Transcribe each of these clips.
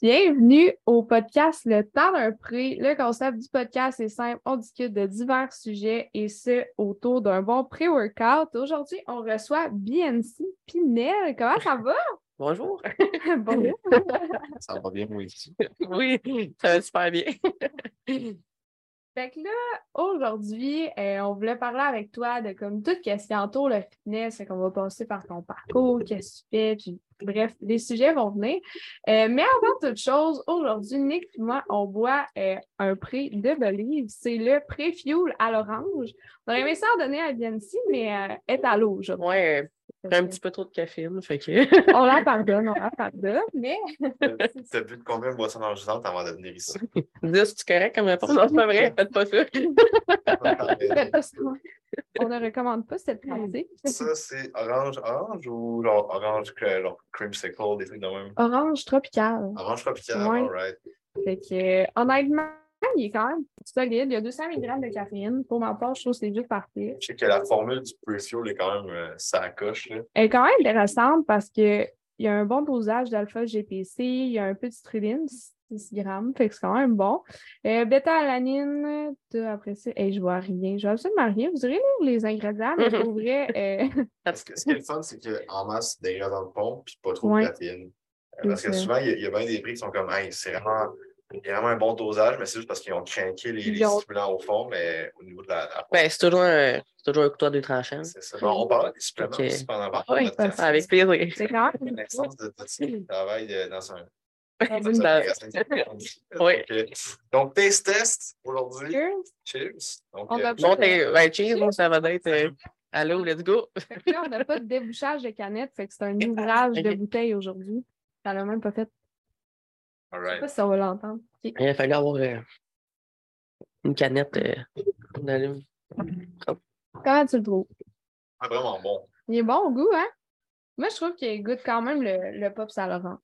Bienvenue au podcast Le temps d'un prix. Le concept du podcast est simple. On discute de divers sujets et ce, autour d'un bon pré-workout. Aujourd'hui, on reçoit BNC Pinel. Comment ça va? Bonjour. Bonjour. Ça va bien, moi ici. Oui, ça va super bien. Fait là, aujourd'hui, euh, on voulait parler avec toi de comme tout ce qui entoure le fitness. Fait qu'on va passer par ton parcours, qu'est-ce que tu fais, puis bref, les sujets vont venir. Euh, mais avant toute chose, aujourd'hui, Nick et moi, on boit euh, un prix de Believe. C'est le pré-fuel à l'orange. On aurait aimé ça en donner à Biancy, mais est à l'eau un que petit peu trop de caféine, fait que. On la pardonne, on la pardonne, mais T'as bu de combien de boissons enregistrantes avant de venir ici? 10, tu correct comme réponse? Non, c'est pas vrai, faites pas ça. faites pas ça. on ne recommande pas cette pratique. Ça, c'est orange, orange ou genre orange, que- genre creamsicle, des trucs de même? Orange tropical. Orange tropical, Ouais. alright. Fait que, euh, honnêtement, il est quand même solide. Il y a 200 mg de caféine. Pour ma part, je trouve que c'est juste parfait. Je sais que la formule du pre-fuel est quand même euh, ça coche, là. Elle est quand même intéressante parce que il y a un bon dosage d'alpha-GPC, il y a un peu de striline, 6 grammes, fait que c'est quand même bon. Euh, Bêta-alanine, après ça, hey, je vois rien, je vois absolument rien. Vous irez lire les ingrédients, mais pour vrai, euh, Parce que ce qui est le fun, c'est qu'en masse, des ingrédients de pompe, puis pas trop Ouais. de caféine. Euh, Parce que souvent, il y, a- il y a bien des prix qui sont comme, hey, c'est vraiment, il y a vraiment un bon dosage, mais c'est juste parce qu'ils ont craqué les, les ont- stimulants au fond, mais au niveau de la. la Ben, c'est toujours, un- c'est toujours un couteau à deux tranchants. c'est ça. Bon, on parle des suppléments Ok. aussi pendant pendant Oui, avec plaisir. c'est quand même. de travaille euh, dans un. Dans Oui. Euh, Donc, taste test aujourd'hui. Cheers. Cheers. Donc, On euh, va- Bon, t'es, ben, cheers, moi, ça va être. euh, allô, let's go. Là, on n'a pas de débouchage de canette, fait que c'est un ouvrage de bouteille aujourd'hui. Ça l'a même pas fait. All Je sais right. pas si on va l'entendre. Il a fallu avoir euh, une canette euh, d'allume. Comment tu le trouves? Ah, vraiment bon. Il est bon au goût, hein? Moi, je trouve qu'il goûte quand même le, le pop à l'orange.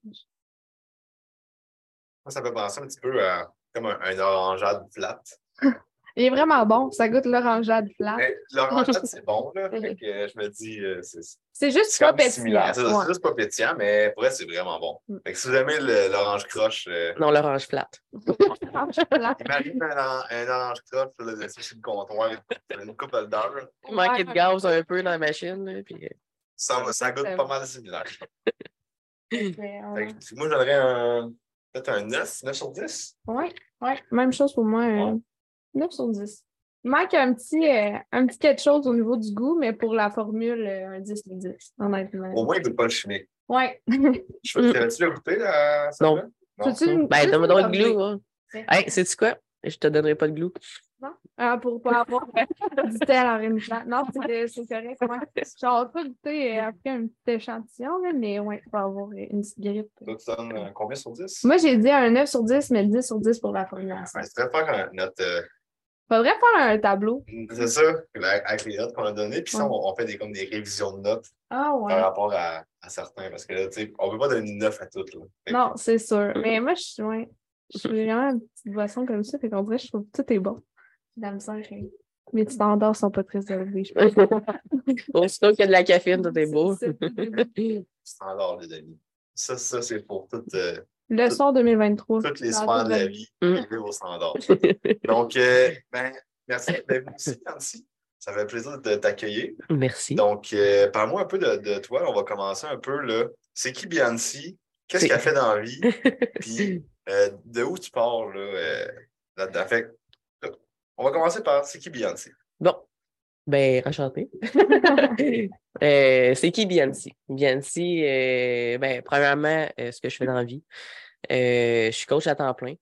Moi, ça fait penser un petit peu à comme un, un orangeade flat. Il est vraiment bon. Ça goûte l'orangeade flat. L'orangeade, c'est bon, là. Fait que, je me dis, euh, c'est C'est juste pas pétillant. C'est Ouais. juste pas pétillant, mais pour vrai, c'est vraiment bon. Mm. Fait que si vous aimez l'orange croche, euh, Non, l'orange flat. Orange plat. imagine un, un orange croche là, dessus sur le comptoir, une coupe d'heure. Il manquait de gaz un peu dans la machine, là, puis. euh, Ça, ça goûte pas bon. mal similaire. Mais, Fait euh, que moi, j'aurais un. Peut-être un 9, 9 sur 10. Ouais, ouais. Même chose pour moi. euh. 9 sur 10. Il manque un petit, euh, un petit quelque chose au niveau du goût, mais pour la formule, euh, un 10 sur 10, honnêtement. Au moins, il ne goûte pas le chimique. Ouais. T'avais-tu le goûté à ça? Non. là? Peux-tu une- Ben, donne-moi donc le glue, hein. Hey, sais-tu quoi? Je te donnerai pas de glue. Ah, pour pas avoir du thé à la reine plate. Non, c'est c'est correct. Ouais. J'aurais pas goûté euh, après un petit échantillon, là, mais ouais, pour avoir euh, une petite grippe. Toi, tu donnes euh, combien sur 10? Moi, j'ai dit un 9 sur 10, mais 10 sur 10 pour la formulation. Ouais, c'est très faire notre. euh, Faudrait faire un tableau. c'est ça, avec les notes qu'on a données. Puis ça, Ouais. on, on fait des, comme des révisions de notes Ah ouais. par rapport à, à certains. Parce que là, tu sais, on ne peut pas donner une 9 à toutes. Là. Non, c'est sûr. Mais moi, je suis ouais, je suis vraiment une petite boisson comme ça, fait qu'on dirait je trouve que tout est bon. La misère, hein. Mes standards sont pas très élevés, je pense. Aussitôt qu'il y a de la caféine, tout est beau. C'est- c'est- Standard, les amis. Ça, ça c'est pour toutes, euh, Leçon 2023. toutes les Standard sphères de la vie. Mm. Vivez vos standards. Donc, euh, ben, merci d'être venu ici, Nancy. Ça fait plaisir de t'accueillir. Merci. Donc, euh, parle-moi un peu de, de toi. On va commencer un peu là. C'est qui Biancy? Qu'est-ce qu'elle fait dans la vie? Puis, euh, de où tu pars là, euh? Fait là, on va commencer par c'est qui Biancy? Bon, ben, enchanté. Euh, c'est qui Biancy? Biancy, euh, ben, premièrement, euh, ce que je fais dans la vie. Euh, je suis coach à temps plein.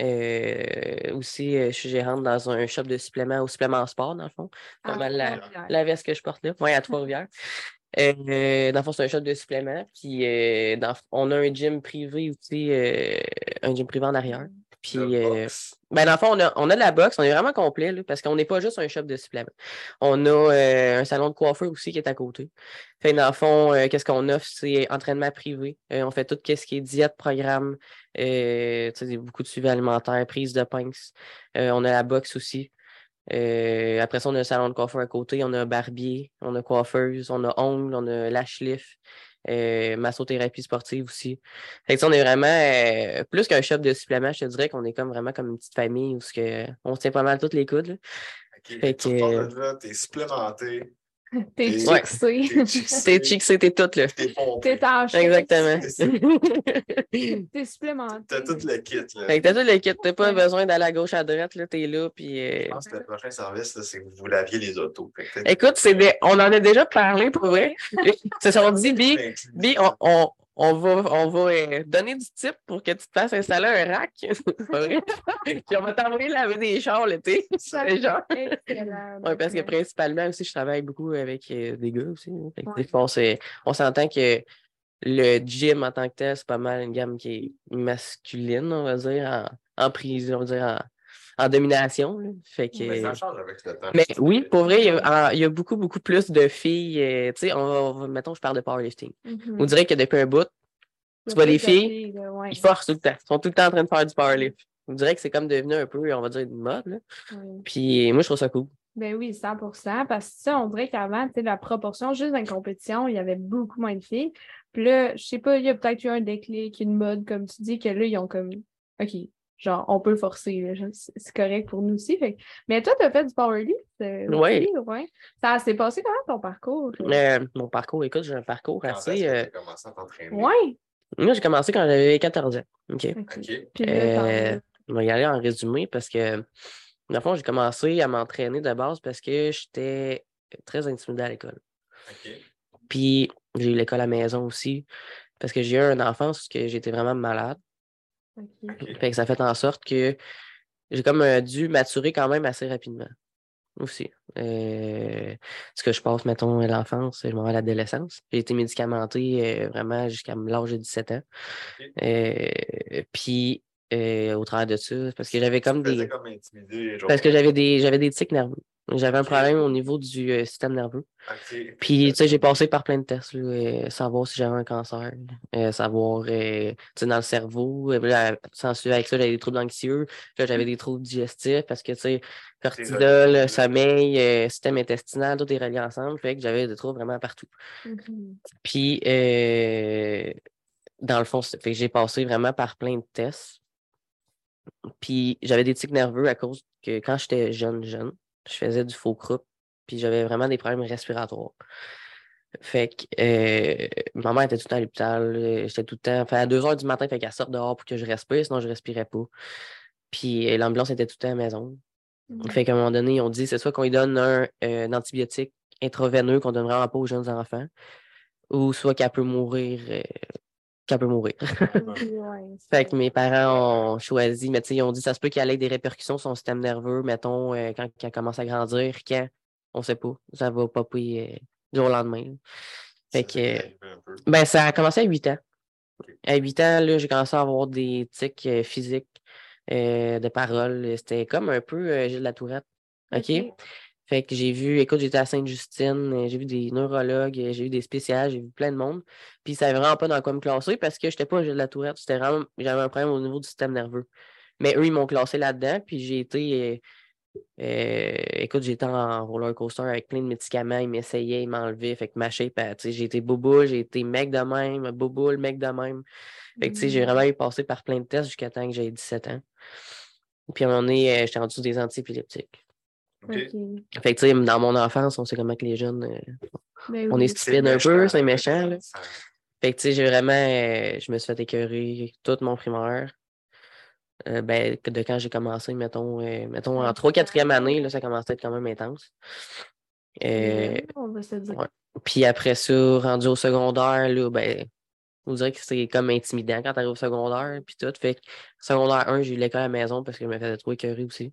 Euh, aussi, euh, je suis gérante dans un shop de suppléments au supplément sport, dans le fond. Ah, mal la, la veste que je porte là. Oui, à Trois-Rivières. Euh, dans le fond, c'est un shop de suppléments. Puis, euh, dans- on a un gym privé aussi, euh, un gym privé en arrière. Puis, euh, ben, dans le fond, on a, on a de la boxe, on est vraiment complet, là, parce qu'on n'est pas juste un shop de suppléments. On a euh, un salon de coiffeur aussi qui est à côté. Fait dans le fond, euh, qu'est-ce qu'on offre? C'est entraînement privé. On fait tout ce qui est diète, programme, beaucoup de suivi alimentaire, prise de pince. On a la boxe aussi. Après ça, on a un salon de coiffeur à côté, on a barbier, on a coiffeuse, on a ongles, on a lash lift. Euh, massothérapie sportive aussi. Fait que, on est vraiment euh, plus qu'un shop de suppléments, je te dirais qu'on est comme vraiment comme une petite famille où que, on se tient pas mal toutes les coudes. là. OK. Fait que- repars de là, t'es supplémenté, T'es fixé. t'es chixé, T'es chic, c'était tout, là. t'es chaise. Exactement. T'es supplémenté. T'as tout le kit. Là. T'as tout le kit, t'as pas besoin d'aller à gauche, à droite, là, t'es là, puis... euh, Je pense que le prochain service, là, c'est que vous laviez les autos. Écoute, des... on en a déjà parlé, pour vrai. C'est ça, on dit, Bi, Bi, on, on, on va, on va euh, donner du type pour que tu te fasses installer un rack. C'est pas vrai? Puis on va t'envoyer laver des chars l'été. Excellent. Oui, parce que principalement aussi, je travaille beaucoup avec euh, des gars aussi. hein. Fait que, Ouais. des fois, on s'entend que le gym en tant que tel, c'est pas mal une gamme qui est masculine, on va dire, en, en prise, on va dire, en, en domination. là. Fait que, Mais ça change avec le temps. mais oui, pour vrai, il y a, en- il y a beaucoup, beaucoup plus de filles. euh, tu sais, on mettons, je parle de powerlifting. Mhm. On dirait que depuis un bout, tu vois les filles, Ouais. ils forcent tout le temps. Ils sont tout le temps en train de faire du powerlift. On dirait que c'est comme devenu un peu, on va dire, une mode. là. Ouais. Puis moi, je trouve ça cool. Ben oui, 100% parce que ça, on dirait qu'avant, tu sais, la proportion, juste dans une compétition, il y avait beaucoup moins de filles. Puis là, je sais pas, il y a peut-être eu un déclic, une mode, comme tu dis, que là, ils ont comme, OK, genre, on peut le forcer, je- c'est correct pour nous aussi. Fait... Mais toi, tu as fait du powerlift? euh, Ouais. aussi, ouais? Ça s'est passé comment ton parcours? Euh, mon parcours, écoute, j'ai un parcours Quand assez. euh, commencé à t'entraîner? Ouais. Moi, j'ai commencé quand j'avais 14 ans. OK? OK. OK. Puis là, t'en- Euh, on va y aller en résumé parce que, dans le fond, j'ai commencé à m'entraîner de base parce que j'étais très intimidé à l'école. OK. Puis, j'ai eu l'école à la maison aussi parce que j'ai eu une enfance où j'étais vraiment malade. Fait que ça fait en sorte que j'ai comme euh, dû maturer quand même assez rapidement aussi. Euh, ce que je passe, mettons, à l'enfance, je m'en vais à l'adolescence. J'ai été médicamenté euh, vraiment jusqu'à l'âge de 17 ans. Euh, puis, au travers de ça, parce que j'avais comme des. comme. Parce que j'avais des j'avais des tics nerveux. J'avais un problème au niveau du euh, système nerveux. Puis, tu sais, j'ai passé par plein de tests, là, euh, savoir si j'avais un cancer, euh, savoir, euh, tu sais, dans le cerveau. Euh, là, sans suivre avec ça, j'avais des troubles anxieux. Là, j'avais des troubles digestifs parce que, tu sais, cortisol, sommeil, euh, système intestinal, tout est relié ensemble. Fait que j'avais des troubles vraiment partout. Mhm. Puis, euh, dans le fond, c'est- fait que j'ai passé vraiment par plein de tests. Puis, j'avais des tics nerveux à cause que quand j'étais jeune, jeune, je faisais du faux croup, puis j'avais vraiment des problèmes respiratoires. Fait que euh, ma mère était tout le temps à l'hôpital. euh, J'étais tout le temps. Fait à 2 heures du matin, fait qu'elle sorte dehors pour que je respire, sinon je respirais pas. Puis euh, l'ambulance était tout le temps à la maison. Fait qu'à un moment donné, ils ont dit c'est soit qu'on lui donne un, euh, un antibiotique intraveineux qu'on donne vraiment pas aux jeunes enfants, ou soit qu'elle peut mourir. euh, qu'elle peut mourir. Ouais, Fait que mes parents ont choisi, mais tu sais, ils ont dit ça se peut qu'il y ait des répercussions sur son système nerveux, mettons, euh, quand, quand elle commence à grandir, quand, on sait pas. Ça va popper euh, du jour au lendemain. là. Fait que, euh, ben, ça a commencé à 8 ans. À 8 ans, là, j'ai commencé à avoir des tics euh, physiques euh, de parole. C'était comme un peu euh, Gilles Latourette. OK? Fait que j'ai vu, écoute, j'étais à Sainte-Justine, euh, j'ai vu des neurologues, euh, j'ai vu des spécialistes, j'ai vu plein de monde. Puis ça savait vraiment pas dans quoi me classer parce que j'étais pas Gilles Latourette. C'était vraiment, j'avais un problème au niveau du système nerveux. Mais eux, ils m'ont classé là-dedans, puis j'ai été. euh, écoute, j'étais en roller coaster avec plein de médicaments, ils m'essayaient, ils m'enlevaient. Fait que ma shape, j'ai été bobo, j'ai été mec de même, bobo, le mec de même. Fait que tu sais, j'ai Mhm. vraiment eu passé par plein de tests jusqu'à temps que j'ai 17 ans. Puis à un moment donné, euh, j'étais rendu sur des antiépileptiques. Fait que tu sais, dans mon enfance, on sait comment que les jeunes. euh, Ben On oui. est stupide un peu, c'est méchant. Là. Fait que tu sais, j'ai vraiment. euh, je me suis fait écœurer toute mon primaire. Euh, ben, de quand j'ai commencé, mettons, euh, mettons en Ouais. 3-4e année, là, ça commençait à être quand même intense. Euh, Ouais, on va se dire. ouais. Puis après ça, rendu au secondaire, là, ben, on dirait que c'est comme intimidant quand t'arrives au secondaire, puis tout. Fait que secondaire 1, j'ai eu l'école à la maison parce que je me faisais trop écœurer aussi.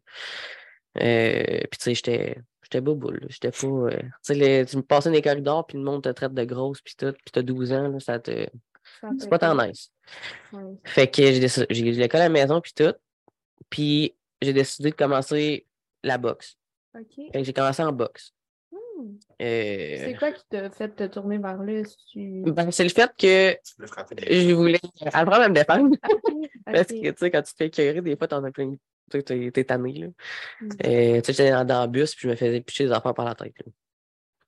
Euh, puis tu sais, j'étais. J'étais boboule, là. j'étais pas. euh, tu sais, les- tu me passais dans les corridors, puis le monde te traite de grosse, puis tout, puis t'as 12 ans, là, ça te. C'est pas tant nice. Ouais. Fait que j'ai eu l'école à la maison, puis tout. Puis j'ai décidé de commencer la boxe. OK. Fait que j'ai commencé en boxe. Hmm. Euh, C'est quoi qui t'a fait te tourner vers là? tu- ben, c'est le fait que je voulais apprendre à me défendre. Parce que, tu sais, quand tu te fais écœurer, des fois, t'en as plein. Tu sais, t'es tanné, là. Mm. Euh, tu sais, j'étais dans, dans le bus, puis je me faisais picher des affaires par la tête, là.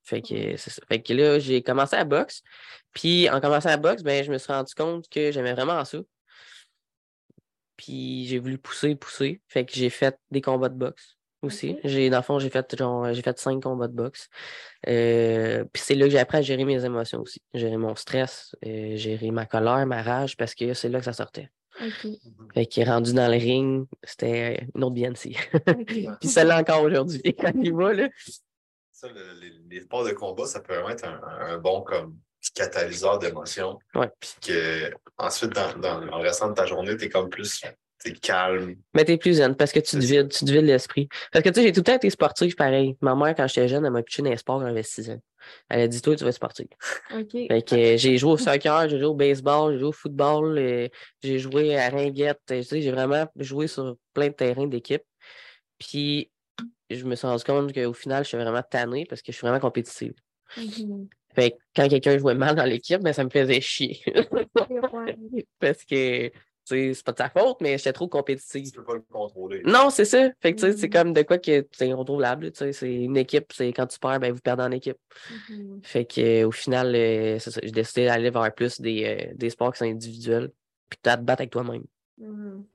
Fait que c'est ça. Fait que là, j'ai commencé à boxe. Puis en commençant à boxe, ben, je me suis rendu compte que j'aimais vraiment ça. Puis j'ai voulu pousser, pousser. Fait que j'ai fait des combats de boxe aussi. J'ai, dans le fond, j'ai fait genre j'ai fait cinq combats de boxe. Euh, puis c'est là que j'ai appris à gérer mes émotions aussi. Gérer mon stress, euh, gérer ma colère, ma rage, parce que c'est là que ça sortait. OK. Fait que rendu dans le ring, c'était une autre BNC. OK. Puis celle-là encore aujourd'hui, quand il va, là. Ça, le- les, les sports de combat, ça peut vraiment être un, un bon comme catalyseur d'émotions. Ouais. Puis que ensuite, dans, dans, dans le restant de ta journée, tu es comme plus t'es calme. Mais t'es plus zen parce que tu te vides, tu te vides l'esprit. Parce que tu sais, j'ai tout le temps été sportif pareil. Ma mère, quand j'étais jeune, elle m'a pitché dans les sports quand j'avais 6 ans. Elle a dit, toi, tu vas être sportif. OK. Fait que euh, j'ai joué au soccer, j'ai joué au baseball, j'ai joué au football, euh, j'ai joué à ringuette. Tu sais, j'ai vraiment joué sur plein de terrains d'équipe. Puis je me suis rendu compte qu'au final, je suis vraiment tanné parce que je suis vraiment compétitive. Fait que quand quelqu'un jouait mal dans l'équipe, ben, ça me faisait chier. Parce que, c'est pas de sa faute, mais j'étais trop compétitive. Tu peux pas le contrôler. Non, c'est ça. Fait que, tu sais, c'est Mhm. comme de quoi que c'est incontrôlable. Tu sais, c'est une équipe, c'est quand tu perds, ben, vous perdez en équipe. Mhm. Fait que, euh, au final, euh. J'ai décidé d'aller vers plus des, euh, des sports qui sont individuels. Puis tu as à te battre avec toi-même. Mhm.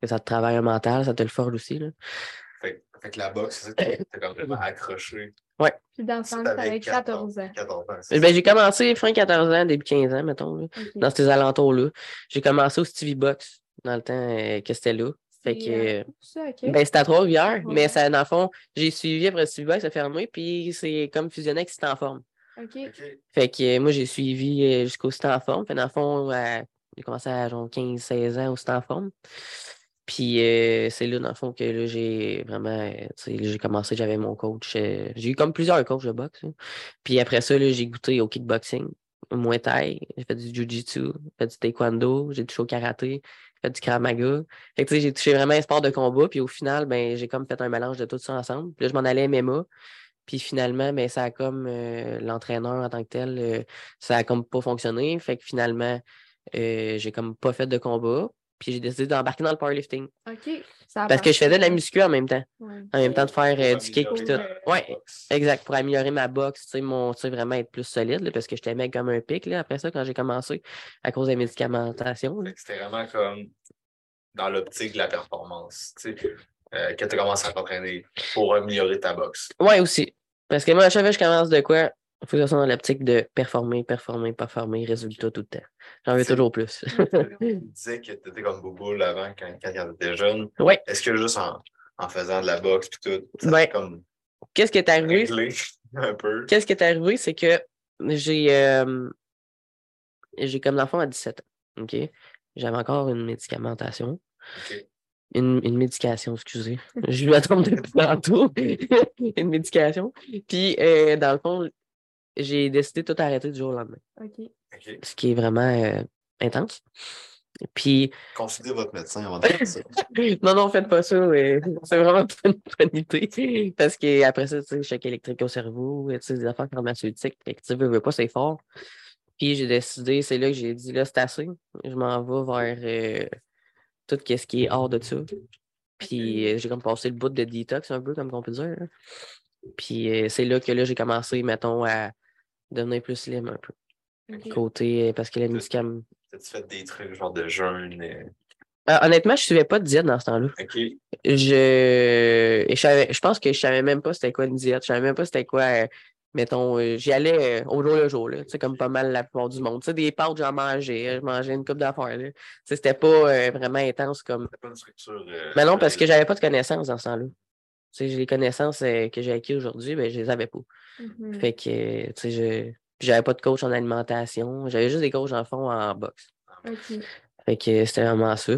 Que ça te travaille un mental, ça te le forge aussi. Là. Fait, fait que la boxe, c'est ça que t'es comme vraiment accroché. Puis dans ce temps-là, t'avais t'avais 14 ans. 14 ans. c'est Ben, j'ai commencé fin 14 ans, début 15 ans, mettons, là, dans ces alentours-là. J'ai commencé au Stevie Box dans le temps euh, que c'était là. Fait C'est, que, euh, euh, ça, OK. Ben, c'était à Trois-Rivières, Ouais. mais ça, dans le fond, j'ai suivi après Stevie Box, ça a fermé, puis c'est comme fusionné avec C'était en forme. OK. OK. Fait que euh, moi, j'ai suivi euh, jusqu'au C'était en forme. Fait dans le fond, j'ai commencé à genre 15-16 ans au C'était en forme. Puis euh, c'est là, dans le fond, que là, j'ai vraiment, euh, j'ai commencé, j'avais mon coach. euh, j'ai eu comme plusieurs coachs de boxe. Puis après ça, j'ai goûté au kickboxing, au Muay Thai, j'ai fait du Jiu-Jitsu, j'ai fait du Taekwondo, j'ai touché au karaté, j'ai fait du Krav Maga. Fait que, j'ai touché vraiment un sport de combat. Puis au final, ben, j'ai comme fait un mélange de tout ça ensemble. Puis là, je m'en allais MMA. Puis finalement, ben, ça a comme l'entraîneur en tant que tel, ça a comme pas fonctionné. Fait que finalement, j'ai comme pas fait de combat. Puis j'ai décidé d'embarquer dans le powerlifting. OK. Ça Parce que je faisais de la muscu en même temps. Ouais. En même temps de faire euh, du kick et tout. la boxe. exact. Pour améliorer ma boxe, tu sais, mon, tu sais, vraiment être plus solide. là, parce que j'étais mec comme un pic là, après ça, quand j'ai commencé, à cause des médicamentations. là. Fait que C'était vraiment comme dans l'optique de la performance. Tu sais, euh, que tu as commencé à t'entraîner pour améliorer ta boxe. Ouais, aussi. Parce que moi, à chaque fois que je commence de quoi, faut que ça soit dans l'optique de performer, performer, performer, résultat tout le temps. J'en veux toujours plus. Tu disais que tu étais comme Bouboule avant quand, quand tu étais jeune. Ouais. Est-ce que juste en, en faisant de la boxe et tout, ça Ben, comme Qu'est-ce qui est arrivé? réglé un peu? Qu'est-ce qui est arrivé, c'est que j'ai euh, j'ai comme l'enfant à 17 ans. OK? J'avais encore une médicamentation. Une, une médication, excusez. Je lui attends depuis tantôt. une médication. Puis, euh, dans le fond, j'ai décidé de tout arrêter du jour au lendemain. OK. OK. Ce qui est vraiment euh, intense. Puis, Consultez votre médecin avant de faire ça. non, non, faites pas ça. mais C'est vraiment pas une bonne idée. Parce qu'après ça, tu sais, choc électrique au cerveau, tu sais, des affaires pharmaceutiques. Fait que tu veux, veux pas, c'est fort. Puis j'ai décidé, c'est là que j'ai dit, là, c'est assez. Je m'en vais vers euh, tout ce qui est hors de ça. Puis euh, j'ai comme passé le bout de détox un peu, comme on peut dire. Puis euh, c'est là que là, j'ai commencé, mettons, à devenir plus slim un peu. Côté, euh, parce que les médicaments. As-tu fait des trucs genre de jeûne? euh, Euh, honnêtement, je suivais pas de diète dans ce temps-là. OK. Je, et je, savais- je pense que je savais même pas c'était quoi une diète. Je savais même pas c'était quoi, euh, mettons, euh, j'y allais au jour le jour, là, tu sais, comme pas mal la plupart du monde. Tu sais, des pâtes, j'en mangeais, je mangeais une coupe d'affaires. C'était pas euh, vraiment intense comme. Pas une structure. euh, Mais non, parce que j'avais pas de connaissances dans ce temps-là. Tu sais, j'ai les connaissances euh, que j'ai acquises aujourd'hui, ben, je les avais pas. Mhm. Fait que, euh, tu sais, je. J'avais pas de coach en alimentation. J'avais juste des coachs en fond en boxe. Fait que c'était vraiment ça.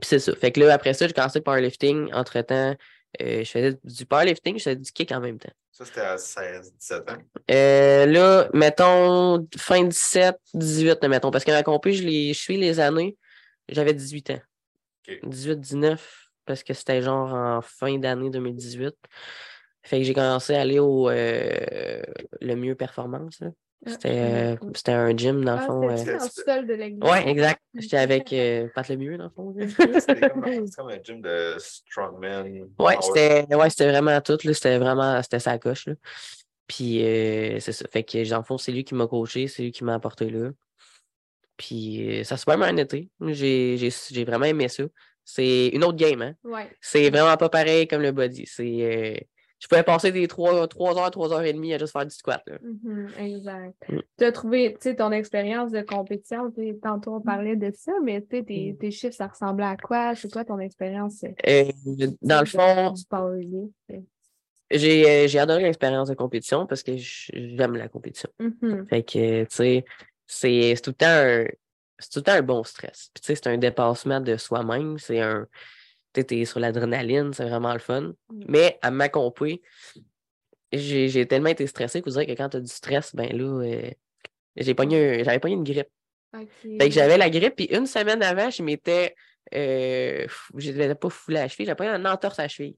Puis c'est ça. Fait que là, après ça, j'ai commencé le powerlifting. Entre-temps, euh, je faisais du powerlifting, je faisais du kick en même temps. Ça, c'était à 16, 17 ans? Euh, là, mettons, fin 17, 18, là, mettons, parce que ma compé, je, les, je suis les années, j'avais 18 ans. OK. 18, 19, parce que c'était genre en fin d'année 2018. Fait que j'ai commencé à aller au euh, le mieux performance. là. Ah, C'était euh, c'était un gym, dans le Ah, fond. c'était-tu euh, sol de l'église? Ouais, exact. J'étais avec euh, Pat Lemieux, dans le fond. C'était comme, c'était comme un gym de strongman. Ouais, power. c'était ouais, c'était vraiment tout. là, C'était vraiment c'était sa coche. Là. Puis euh, c'est ça. Fait que dans le fond, c'est lui qui m'a coaché, c'est lui qui m'a apporté là. Puis euh, ça s'est vraiment été. J'ai j'ai- j'ai vraiment aimé ça. C'est une autre game, hein? Ouais. C'est vraiment pas pareil comme le body. C'est. euh, je pouvais passer des 3, heures, 3 heures et demie à juste faire du squat. Là. Mhm, exact. Mm. Tu as trouvé, ton expérience de compétition, tantôt on parlait de ça, mais sais, tes, tes chiffres, ça ressemblait à quoi? C'est quoi ton expérience? euh, Euh, dans le fond, j'ai j'ai adoré l'expérience de compétition parce que j'aime la compétition. Mhm, Fait que, tu sais, c'est c'est tout le temps un. C'est tout le temps un bon stress. Puis, tu sais, c'est un dépassement de soi-même. C'est un. Tu t'es sur l'adrénaline, c'est vraiment le fun. Mm. Mais à ma compé, j'ai tellement été stressé que vous direz que quand tu as du stress, ben là, euh, j'ai pogné j'avais pogné une grippe. Fait que j'avais la grippe, puis une semaine avant, je m'étais. Euh, je n'étais pas foulé à la cheville, j'avais pogné un entorse à la cheville.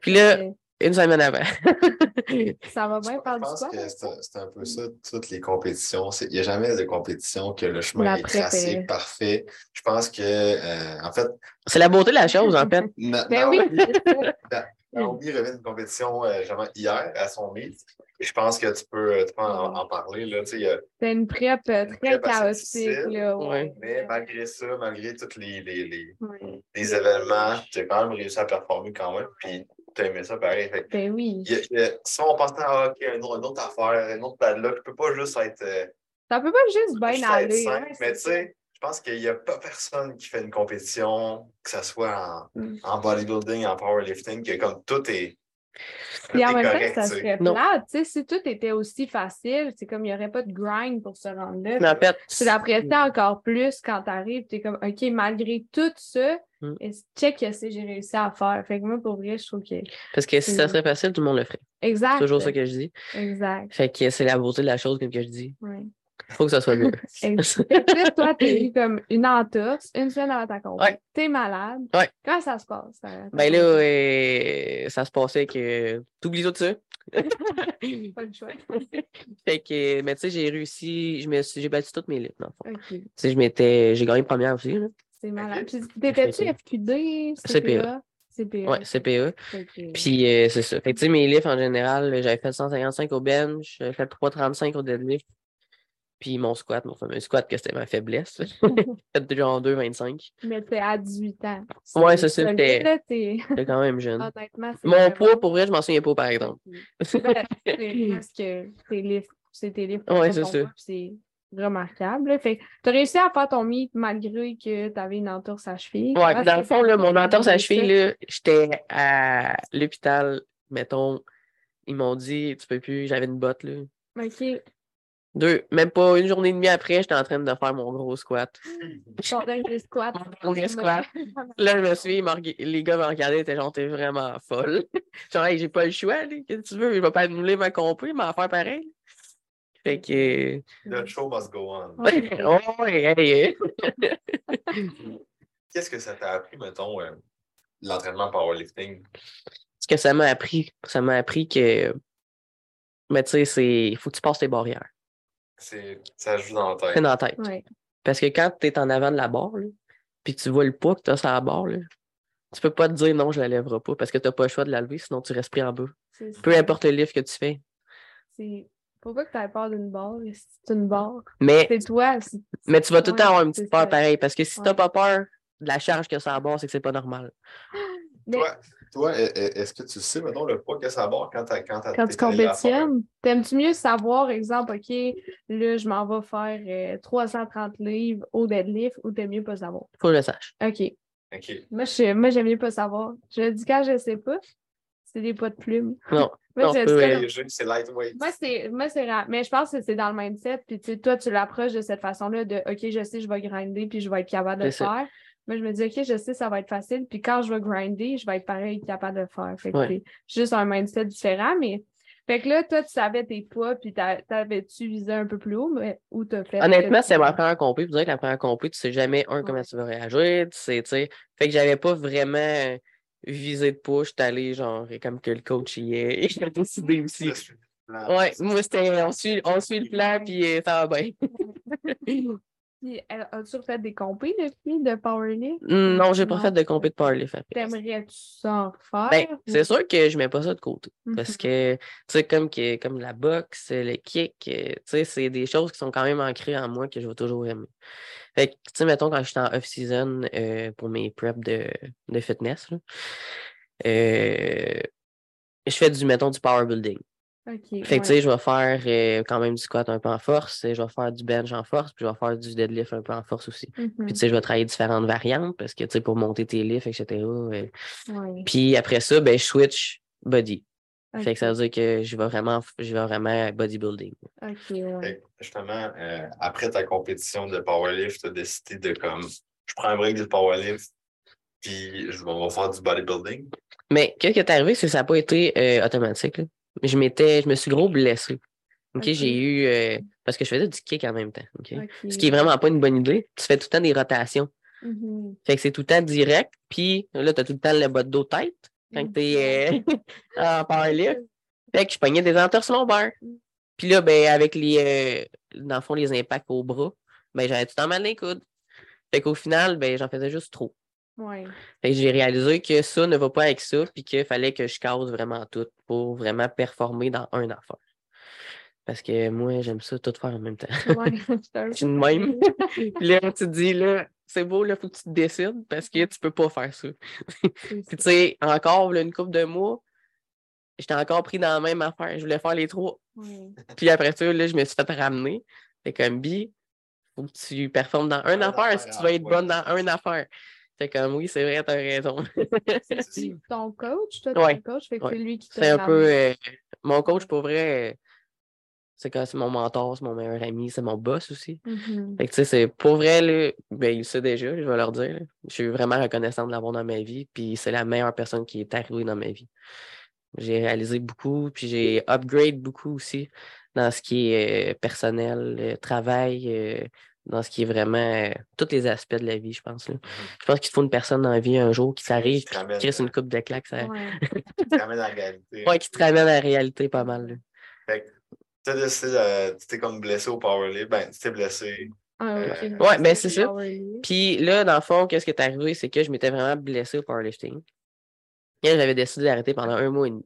Puis là, une semaine avant. Ça va bien Je par du que c'est un- c'est un peu ça, toutes les compétitions. C'est- Il n'y a jamais de compétition que le chemin La est tracé parfait. Je pense que, euh, en fait, c'est la beauté de la chose, en fait. Na- Ben oui, Naomi, c'est ça. Naomi revient d'une compétition euh, hier à son meet. Et je pense que tu peux, tu peux en, en parler. C'était une prep euh, très prep assez chaotique. Là, Ouais. mais malgré ça, malgré tous les, les, les, Ouais. les événements, tu as quand même réussi à performer quand même. Puis tu as aimé ça pareil. Fait Ben oui. y a- y a- si on pense à OK, une, autre- une autre affaire, une autre padlock, ne peut pas juste être. euh, Ça peut pas juste bien aller. simple, ouais, mais tu sais, je pense qu'il n'y a pas personne qui fait une compétition, que ce soit en, Mm. en bodybuilding, en powerlifting, que comme tout est. Puis en même temps, ça serait Non. plate. Tu sais, si tout était aussi facile, c'est comme il n'y aurait pas de grind pour se rendre là. Mais en fait, encore plus quand tu arrives. Tu es comme, OK, malgré tout ça, Mm. check que c'est j'ai réussi à faire. Fait que moi, pour vrai, je trouve que. parce que si ça serait facile, tout le monde le ferait. Exact. C'est toujours ça que je dis. Exact. Fait que c'est la beauté de la chose, comme que je dis. Ouais. Faut que ça soit mieux. Toi, t'as eu comme une entorse une semaine avant ta. Ouais. T'es malade. Ouais. Comment ça se passe? ta- ta Ben là, euh, ça se passait que. T'oublies tout ça. Pas le choix. fait que, mais tu sais, j'ai réussi, j'ai battu toutes mes livres, dans le fond. OK. Tu sais, je m'étais, j'ai gagné première aussi, là. C'est malade. Puis, T'étais-tu FQD? CPA. CPA. Ouais, CPA. Puis euh, c'est ça. Fait que tu sais, mes lifts en général, j'avais fait 155 au bench, j'avais fait 335 au deadlift. Puis mon squat, mon fameux squat, que c'était ma faiblesse. déjà en 2,25. Mais t'es à 18 ans. Ouais, c'est ça, t'es- quand même jeune. Honnêtement, Mon vraiment- poids, pour vrai, je m'en souviens pas, par exemple. C'est parce que tes livres, c'est tes livres. Ouais, c'est ça. C'est remarquable. là. Fait tu as réussi à faire ton meet malgré que tu avais une entorse à cheville. Ouais, Ah, dans le fond, là, mon entorse à cheville, j'étais à l'hôpital, mettons, ils m'ont dit, tu peux plus, j'avais une botte, là. OK. Deux, même pas une journée et demie après, j'étais en train de faire mon gros squat. Ton dernier squat. Mon dernier squat. Là, je me suis, m'ont les gars me regardaient, ils étaient genre, t'es vraiment folle. genre, hey, j'ai pas le choix, là. Qu'est-ce que tu veux? Je vais pas annuler ma compé, mais en faire pareil. Fait que. The show must go on. Ouais. oh, ouais, hey, Qu'est-ce que ça t'a appris, mettons, euh, l'entraînement powerlifting? Ce que ça m'a appris, ça m'a appris que. Mais tu sais, c'est. Il faut que tu passes tes barrières. C'est, ça joue dans la C'est tête. dans la tête. Ouais. Parce que quand tu es en avant de la barre, puis que tu vois le poids que tu as sur la barre, là, tu peux pas te dire non, je la lèverai pas parce que tu n'as pas le choix de la lever, sinon tu restes pris en bas. C'est ça. Peu importe le livre que tu fais. C'est- Faut pas que tu aies peur d'une barre. C'est une barre? Mais, C'est toi. c'est- mais tu vas tout le temps Ouais, avoir une c'est petite peur ça. pareil parce que si tu n'as Ouais. pas peur de la charge que ça a à bord, c'est que c'est pas normal. Mais Toi, toi, e- e- est-ce que tu sais, mettons, le poids que ça barre quand, quand, quand tu compétitionnes, t'aimes-tu mieux savoir, exemple, OK, là, je m'en vais faire euh, 330 livres au deadlift ou t'aimes mieux pas savoir? Faut que je le sache. OK. OK. Moi, je, moi, j'aime mieux pas savoir. Je dis quand je sais pas, c'est des poids de plume. Non. Moi, euh, c'est lightweight. moi, c'est, moi, c'est rare. Mais je pense que c'est dans le mindset. Puis, tu sais, toi, tu l'approches de cette façon-là de OK, je sais, je vais grinder, puis je vais être capable de le faire. Moi, je me dis OK, je sais, ça va être facile. Puis quand je vais grinder, je vais être pareil, capable de le faire. Fait que Ouais. juste un mindset différent. Mais, fait que là, toi, tu savais tes poids, puis t'a- t'avais-tu visé un peu plus haut, mais où t'as fait? Honnêtement, c'est ma première compé. Vous dire que la première compé, tu sais jamais, un, comment Ouais. tu vas réagir. Tu sais, tu sais. Fait que j'avais pas vraiment visé de push. J'étais allé, genre, comme que le coach y est. Il a décidé aussi. Ouais, moi, c'était, on suit, on suit le plan, puis euh, ça va bien. As-tu fait des compés depuis de powerlift? Non, j'ai pas Non. fait de compé de powerlift. T'aimerais-tu ça en refaire? Ben, ou- c'est sûr que je mets pas ça de côté. Parce Mhm. que, tu sais, comme, que, comme la boxe, le kick, euh, tu sais, c'est des choses qui sont quand même ancrées en moi que je vais toujours aimer. Fait que, tu sais, mettons, quand j'étais en off-season euh, pour mes preps de, de fitness, là, euh, je fais du, mettons, du power Fait que, ouais. tu sais, je vais faire euh, quand même du squat un peu en force, et je vais faire du bench en force, puis je vais faire du deadlift un peu en force aussi. Puis, tu sais, je vais travailler différentes variantes parce que, tu sais, pour monter tes lifts, etc. euh, Ouais. puis après ça, ben, je switch body. Fait que ça veut dire que je vais vraiment, je vais vraiment bodybuilding. justement, euh, après ta compétition de powerlift, tu as décidé de comme je prends un break du powerlift, puis je vais on va faire du bodybuilding? Mais qu'est-ce qui est arrivé, c'est que ça n'a pas été euh, automatique. là. Je m'étais, je me suis gros blessé. OK, j'ai eu euh, parce que je faisais du kick en même temps. Ce qui est vraiment pas une bonne idée. Tu fais tout le temps des rotations. Mhm. Fait que c'est tout le temps direct. Puis là, tu as tout le temps le bas de dos tête quand tu es en powerlift. Fait que je pognais des entorses lombaires. Mm. Puis là, ben, avec les, euh, dans le fond, les impacts au bras, ben, j'avais tout le temps mal dans les coudes. Fait qu'au final, ben, j'en faisais juste trop. Ouais. J'ai réalisé que ça ne va pas avec ça, puis qu'il fallait que je case vraiment tout pour vraiment performer dans un affaire. Parce que moi, j'aime ça tout faire en même temps. Ouais, c'est un Je suis de même. puis là, tu te dis, là, c'est beau, là, faut que tu te décides parce que tu peux pas faire ça. Puis tu sais, encore, là, une couple de mois, j'étais encore pris dans la même affaire. Je voulais faire les trois. Ouais. Puis après ça, là, je me suis fait ramener. Fait comme B, faut que tu performes dans une Un affaire affaire si tu veux être bonne dans une affaire. Fait comme oui, c'est vrai, t'as raison. C'est ton coach, toi, Ouais. ton coach, fait que Ouais. c'est lui qui te C'est un peu. euh, mon coach, pour vrai, c'est quand c'est mon mentor, c'est mon meilleur ami, c'est mon boss aussi. Mhm. Fait que tu sais, c'est pour vrai, là, ben, il le sait déjà, je vais leur dire. là. Je suis vraiment reconnaissant de l'avoir dans ma vie, puis c'est la meilleure personne qui est arrivée dans ma vie. J'ai réalisé beaucoup, puis j'ai upgrade beaucoup aussi dans ce qui est euh, personnel, euh, travail, dans ce qui est vraiment euh, tous les aspects de la vie, je pense. là. Je pense qu'il te faut une personne dans la vie un jour qui t'arrive, qui ramène, te crisse une coupe de claques, ça... Ouais. Tu te ramènes à la réalité. ouais, qui te ramène à la réalité pas mal. là. Fait que tu as décidé, de- tu t'es comme blessé au powerlift. Ben, tu t'es blessé. Ah, ok. Euh, Ouais, ben, c'est ça. Puis là, dans le fond, qu'est-ce qui est arrivé, c'est que je m'étais vraiment blessé au powerlifting. Et j'avais décidé d'arrêter pendant un mois et demi.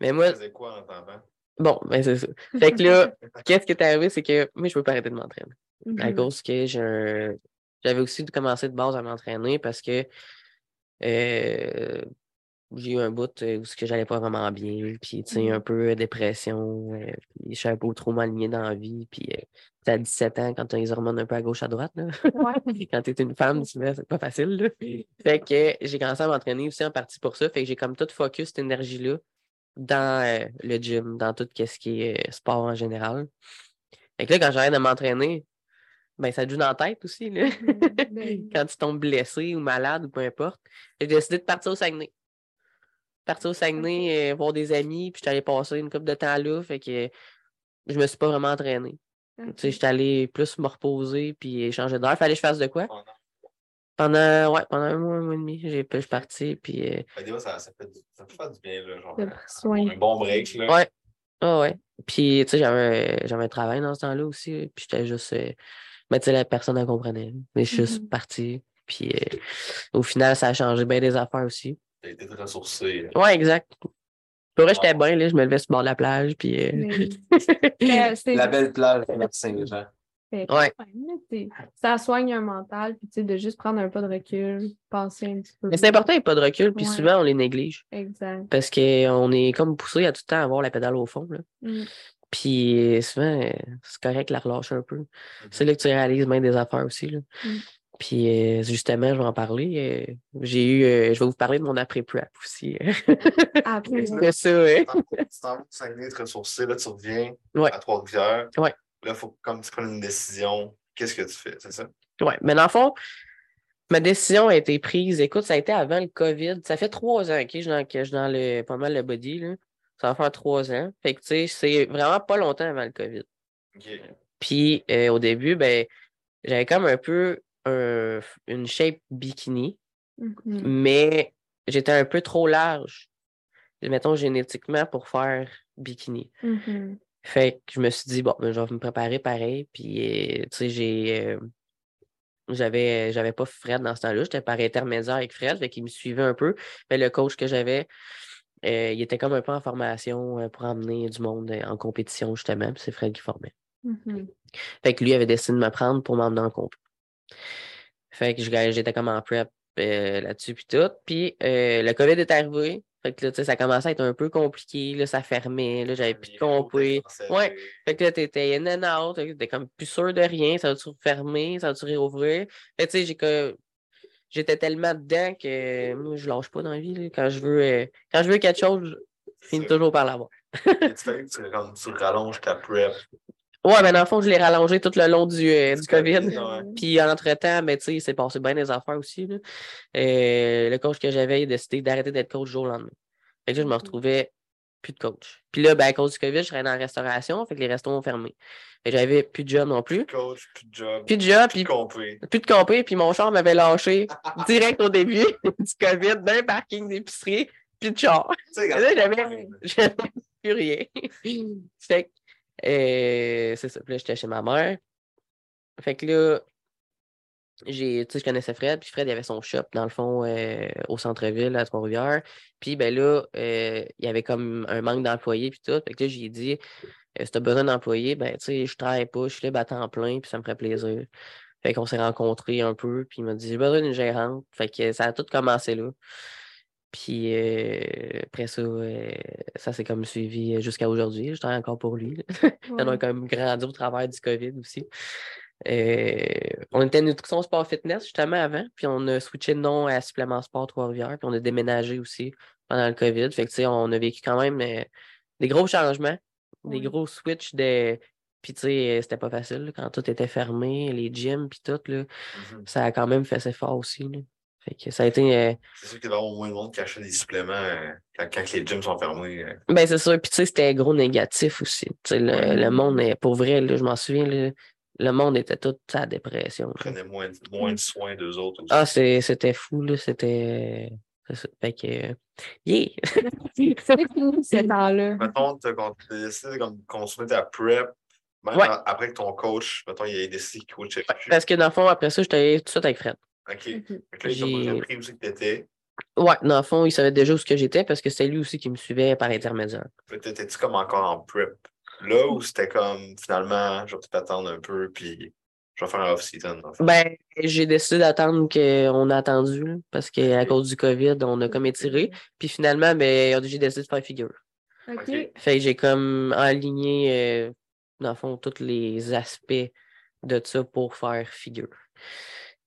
Mais Tu moi, faisais quoi en t'entendant? bon, ben c'est ça. Fait que là, qu'est-ce qui est arrivé, c'est que moi, je peux pas arrêter de m'entraîner. À Mhm. cause que j'avais aussi commencé de base à m'entraîner parce que euh, j'ai eu un bout euh, où ce que j'allais pas vraiment bien, puis tu sais, Mhm. un peu euh, dépression, euh, puis je suis un peu trop m'aligner dans la vie, puis euh, t'as 17 ans quand t'as les hormones un peu à gauche à droite, là. Ouais. quand t'es une femme, tu c'est pas facile, là. Fait que j'ai commencé à m'entraîner aussi en partie pour ça, fait que j'ai comme tout focus cette énergie-là dans euh, le gym, dans tout ce qui est sport en général. Fait que là, quand j'arrête de m'entraîner, ben ça te joue dans la tête aussi, là. Ben, quand tu tombes blessé ou malade ou peu importe. J'ai décidé de partir au Saguenay. Partir au Saguenay, euh, voir des amis, puis j'étais allé passer une couple de temps là, fait que je me suis pas vraiment entraîné. ok. Tu sais, j'étais allé plus me reposer puis changer d'heure. Fallait que je fasse de quoi? Pendant- ouais, pendant un mois, un mois et demi, j'ai, je suis parti, puis euh, Ben, ça, ça, fait du, ça peut faire du bien, là. Genre, soin. un bon break, là. Ouais. ah ouais. Puis, tu sais, j'avais, j'avais un travail dans ce temps-là aussi, puis j'étais juste, euh, mais tu sais, la personne, elle comprenait. Mais je suis juste Mhm. parti, puis euh, au final, ça a changé bien des affaires aussi. T'as été ressourcé. Ouais, exact. Pour vrai, j'étais bien, là, je me levais sur le bord de la plage, puis... euh, Mais, c'est- La belle plage de Saint-Jean. Ouais. Ça soigne un mental, puis tu sais, de juste prendre un pas de recul, penser un petit peu. Mais c'est important, il n'y a pas de recul, puis Ouais. souvent, on les néglige. Exact. Parce qu'on est comme poussé à tout le temps avoir la pédale au fond, là. Mm. Puis souvent, euh, c'est correct de la relâcher un peu. C'est là que tu réalises bien des affaires aussi, là. Mm. Puis euh, justement, je vais en parler. euh, j'ai eu... je vais vous parler de mon après-prep aussi. Après, C'est ça, ouais. Tu t'en vas te ressourcer, là, tu reviens Ouais. à Trois-Rivières. Ouais. Là, il faut comme tu prennes une décision. Qu'est-ce que tu fais, c'est ça? Ouais, mais dans le fond, ma décision a été prise. Écoute, ça a été avant le COVID. Ça fait trois ans OK, que je suis dans, que je suis dans le, pas mal le body. Là. Ça va faire trois ans. Fait que, tu sais, c'est vraiment pas longtemps avant le COVID. Puis, euh, au début, ben, j'avais comme un peu un- une shape bikini, Mhm. mais j'étais un peu trop large, mettons, génétiquement, pour faire bikini. Mhm. Fait que je me suis dit, bon, ben, je vais me préparer pareil. Puis, euh, tu sais, j'ai, euh, j'avais, j'avais pas Fred dans ce temps-là. J'étais par intermédiaire avec Fred, fait qu'il me suivait un peu. Mais le coach que j'avais, il était comme un peu en formation euh, pour emmener du monde euh, en compétition, justement. Puis c'est Fred qui formait. Mhm. Fait que lui avait décidé de me prendre pour m'emmener en compé. Fait que je- j'étais comme en prep euh, là-dessus, puis tout. Puis euh, le COVID est arrivé. Fait que là, tu sais, ça commençait à être un peu compliqué. Là, ça fermait. Là, j'avais plus de compé. Ouais. Fait que là, t'étais in and out. T'étais comme plus sûr de rien. Ça va-tu fermer? Ça va-tu réouvrir? Fait que tu sais, j'ai que. J'étais tellement dedans que moi, je lâche pas dans la vie. là. Quand je veux euh, quand je veux quelque chose, je finis toujours par l'avoir. Tu, tu rallonges ta prep. Ouais, ben dans le fond, je l'ai rallongé tout le long du, euh, du COVID. Ouais. Puis entre-temps, ben, tu sais, il s'est passé bien des affaires aussi. là. Euh, le coach que j'avais, il a décidé d'arrêter d'être coach du jour au lendemain. Fait que là, je me Mhm. retrouvais plus de coach. Puis là, ben, à cause du COVID, je travaillais dans la restauration, fait que les restos ont fermé. J'avais plus de job non plus. Coach, plus de job. Plus de job, plus puis de compé. plus de compé, puis mon char m'avait lâché direct au début du COVID, dans un parking d'épicerie, plus de char. Là, j'avais j'avais plus rien. fait que, euh, c'est ça. Puis là, j'étais chez ma mère. Fait que là, j'ai, tu sais, je connaissais Fred, puis Fred, il avait son shop, dans le fond, euh, au centre-ville, à Trois-Rivières. Puis, ben là, euh, il y avait comme un manque d'employés, puis tout. Fait que là, j'ai dit, euh, si t'as besoin d'employés, ben, tu sais, je travaille pas, je suis libre à temps plein, puis ça me ferait plaisir. Fait qu'on s'est rencontrés un peu, puis il m'a dit, j'ai besoin d'une gérante. Fait que ça a tout commencé là. Puis euh, après ça, ça s'est comme suivi jusqu'à aujourd'hui. Je travaille encore pour lui. là. On a quand même grandi au travers du COVID aussi. Euh, on était nutrition sport fitness justement avant, puis on a switché de nom à Supplément Sport Trois-Rivières, puis on a déménagé aussi pendant le COVID. Fait que tu sais, on a vécu quand même euh, des gros changements, des gros switches de. Puis tu sais, euh, c'était pas facile là, quand tout était fermé, les gyms, puis tout, là, Mhm. ça a quand même fait ses fort aussi. là. Fait que ça a été. euh, C'est sûr qu'il y avoir moins de monde qui achète des suppléments euh, quand, quand les gyms sont fermés. euh. Ben, c'est sûr. Puis, tu sais, c'était gros négatif aussi. Tu sais, le, Ouais. le monde, est, pour vrai, là, je m'en souviens, là, le monde était tout à dépression. Ils prenaient moins, de- moins de soins d'eux autres aussi. Ah, c'est- c'était fou, là. C'était. c'est ça. Fait que. Yeah! C'est fini ce temps-là. Mettons, tu as décidé de continuer ta prep, même Ouais. après que ton coach, mettons, il a décidé qu'il coachait plus. Parce que dans le fond, après ça, j'étais allé tout de suite avec Fred. OK. Mhm. Fait que là, il J'ai- t'a compris où c'est que t'étais. Ouais, dans le fond, il savait déjà où ce que j'étais parce que c'était lui aussi qui me suivait par intermédiaire. T'étais-tu comme encore en prep? Là, où c'était comme, finalement, je vais peut-être attendre un peu, puis je vais faire un off-season. en fait. Ben, j'ai décidé d'attendre qu'on a attendu, là, parce qu'à cause du COVID, on a comme étiré. Puis finalement, ben, j'ai décidé de faire figure. OK. Ok. Fait que j'ai comme aligné, euh, dans le fond, tous les aspects de ça pour faire figure.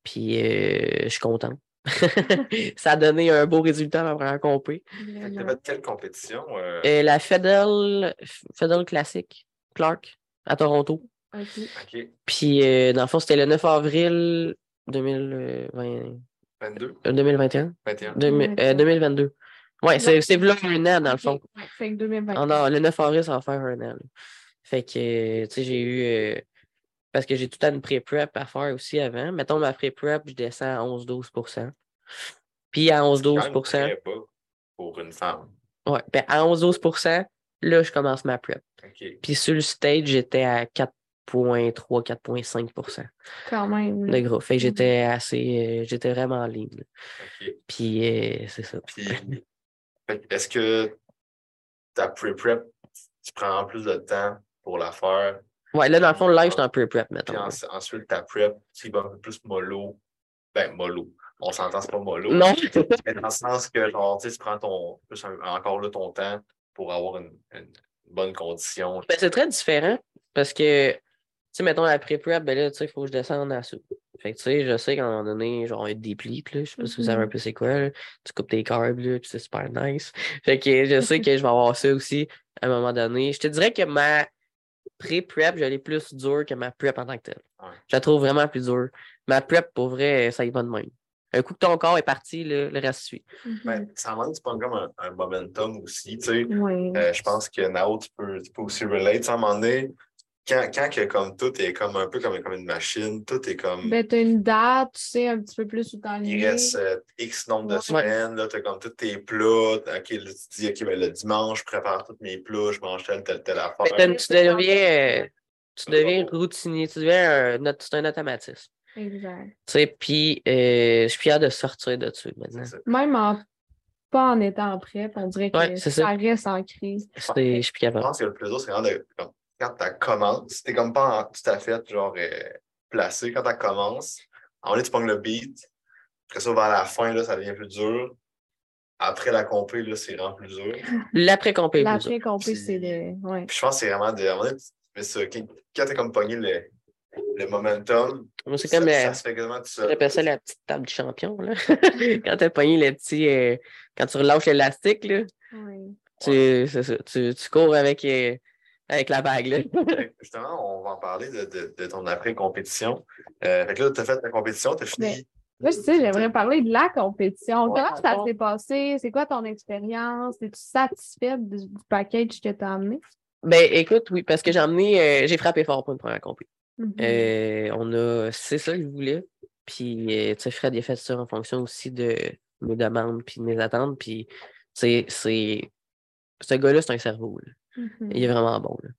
Puis euh, je suis content. ça a donné un beau résultat dans la première compé. T'avais de quelle compétition? euh, Euh, la Fedel, Fedel Classic, Clark, à Toronto. OK. OK. Puis euh, dans le fond, c'était le 9 avril 2020, 22? euh, 2021. 21? Demi- euh, 2021. 2022. Ouais, c'est c'est là un an, dans le fond. Ouais, Fait que 2020. Ah non, le 9 avril, ça va faire un an. là. Fait que, tu sais, j'ai eu. Parce que j'ai tout le temps une pré-prep à faire aussi avant. Mettons ma pré-prep, je descends à 11-12% Puis à C'est quand même 11-12 très bas pour une femme. ouais, ben à 11-12% là, je commence ma prep. Puis sur le stage, j'étais à 4,3-4,5% Quand même. de gros. Fait que j'étais assez. euh, j'étais vraiment en ligne. Puis euh, c'est ça. Puis, est-ce que ta pre-prep, tu prends plus de temps pour la faire? Ouais, là, dans le fond, le live, je suis en pré-prep, mettons. Puis en- ensuite, ta prep, tu vas un peu plus mollo. Ben, mollo. On s'entend, c'est pas mollo. Non. Mais dans le sens que, genre, tu sais, tu prends ton, plus un- encore là ton temps pour avoir une, une bonne condition. Ben, c'est très différent parce que, tu sais, mettons la pré-prep, ben là, tu sais, il faut que je descende à soupe. Fait que, tu sais, je sais qu'à un moment donné, genre, un dépli, là, je sais pas si vous savez un peu c'est quoi, là. Tu coupes tes carbs, là, puis c'est super nice. Fait que je sais que je vais avoir ça aussi à un moment donné. Je te dirais que ma pré-prep, je l'ai plus dure que ma prep en tant que telle. Ouais. Je la trouve vraiment plus dure. Ma prep, pour vrai, ça y va de même. Un coup que ton corps est parti, là, le reste suit. Ben, ça en tu prends comme un, un momentum aussi, tu sais. Euh, je pense que Nao, tu peux, tu peux aussi relate. À un moment donné, quand, quand que, comme tout est comme un peu comme, comme une machine, tout est comme. Ben, t'as une date, tu sais un petit peu plus où il t'enligner. reste euh, X nombre de Ouais. semaines, là, tu as comme tous tes plats. OK, là, tu te dis, OK, ben, le dimanche, je prépare tous mes plats, je mange telle, telle, telle affaire. T'as- tu deviens, euh, tu deviens routinier, tu deviens un, c'est un automatisme. Exact. Tu sais, puis euh, je suis fier de sortir de dessus maintenant. Même en pas en étant prêt, on dirait que Ouais, c'est ça ça. reste ancré. C'est- Je suis Je pense que le plus dur, c'est vraiment de, comme, quand tu commences, t'es comme pas en- tout à fait genre euh, placé. Quand tu commences, en vrai, tu pognes le beat. Après ça, vers la fin, là, ça devient plus dur. Après la compé, là, c'est vraiment plus dur. L'après-compé. plus L'après compé, c'est le. Ouais. Puis je pense que c'est vraiment de. à un moment donné, tu fais ça. Quand quand t'as comme pogné le, le momentum, Moi, c'est ça, comme. ça euh, se fait quasiment tout seul. J'appelle ça la petite table du champion. Là. quand tu as pogné le petit. euh, quand tu relâches l'élastique, là, tu, ça, tu, tu cours avec, euh, avec la bague. Là. Que Justement, on va en parler de, de, de ton après-compétition. Euh, fait que là, tu as fait ta compétition, tu as fini. Mais- Moi, je sais, j'aimerais parler de la compétition. Ouais, Comment ça s'est passé? C'est quoi ton expérience? Es-tu satisfaite du, du package que tu as amené? Ben, écoute, oui, parce que j'ai emmené. euh, j'ai frappé fort pour une première compé. Mhm. Euh, on a. C'est ça que je voulais. Puis, euh, tu sais, Fred, il a fait ça en fonction aussi de mes demandes puis de mes attentes. Puis, tu sais, c'est. Ce gars-là, c'est un cerveau. là. Mhm. Il est vraiment bon. Là.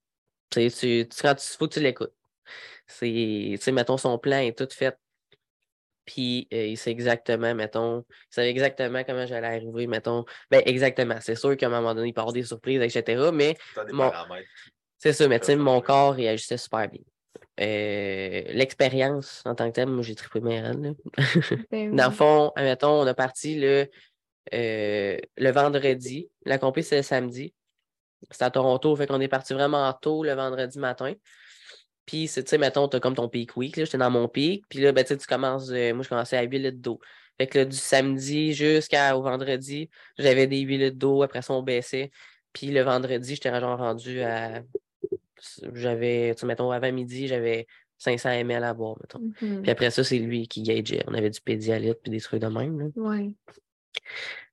Tu sais, tu, tu- quand tu, faut que tu l'écoutes. C'est, tu sais, mettons, son plan est tout fait. Puis, euh, il sait exactement, mettons, il savait exactement comment j'allais arriver, mettons. Ben, exactement. C'est sûr qu'à un moment donné, il peut avoir des surprises, etc. Mais Mon- c'est ça, mais tu sais, mon corps réagissait super bien. Euh, L'expérience en tant que telle, moi, j'ai trippé mes rênes, là. Ben Dans le fond, admettons, on a parti le, euh, le vendredi. La compé, c'est le samedi. C'est à Toronto, fait qu'on est parti vraiment tôt le vendredi matin. Puis, c'est, tu sais, mettons, t'as comme ton peak week, là, j'étais dans mon peak. Puis là, ben, tu sais, tu commences, euh, moi, je commençais à 8 litres d'eau. Fait que là, du samedi jusqu'au vendredi, j'avais des 8 litres d'eau. Après ça, on baissait. Puis le vendredi, j'étais genre rendu à. J'avais, tu sais, mettons, avant midi, j'avais 500 ml à boire, mettons. Mhm. Puis après ça, c'est lui qui gageait. On avait du pédialyte puis des trucs de même. Là. Ouais.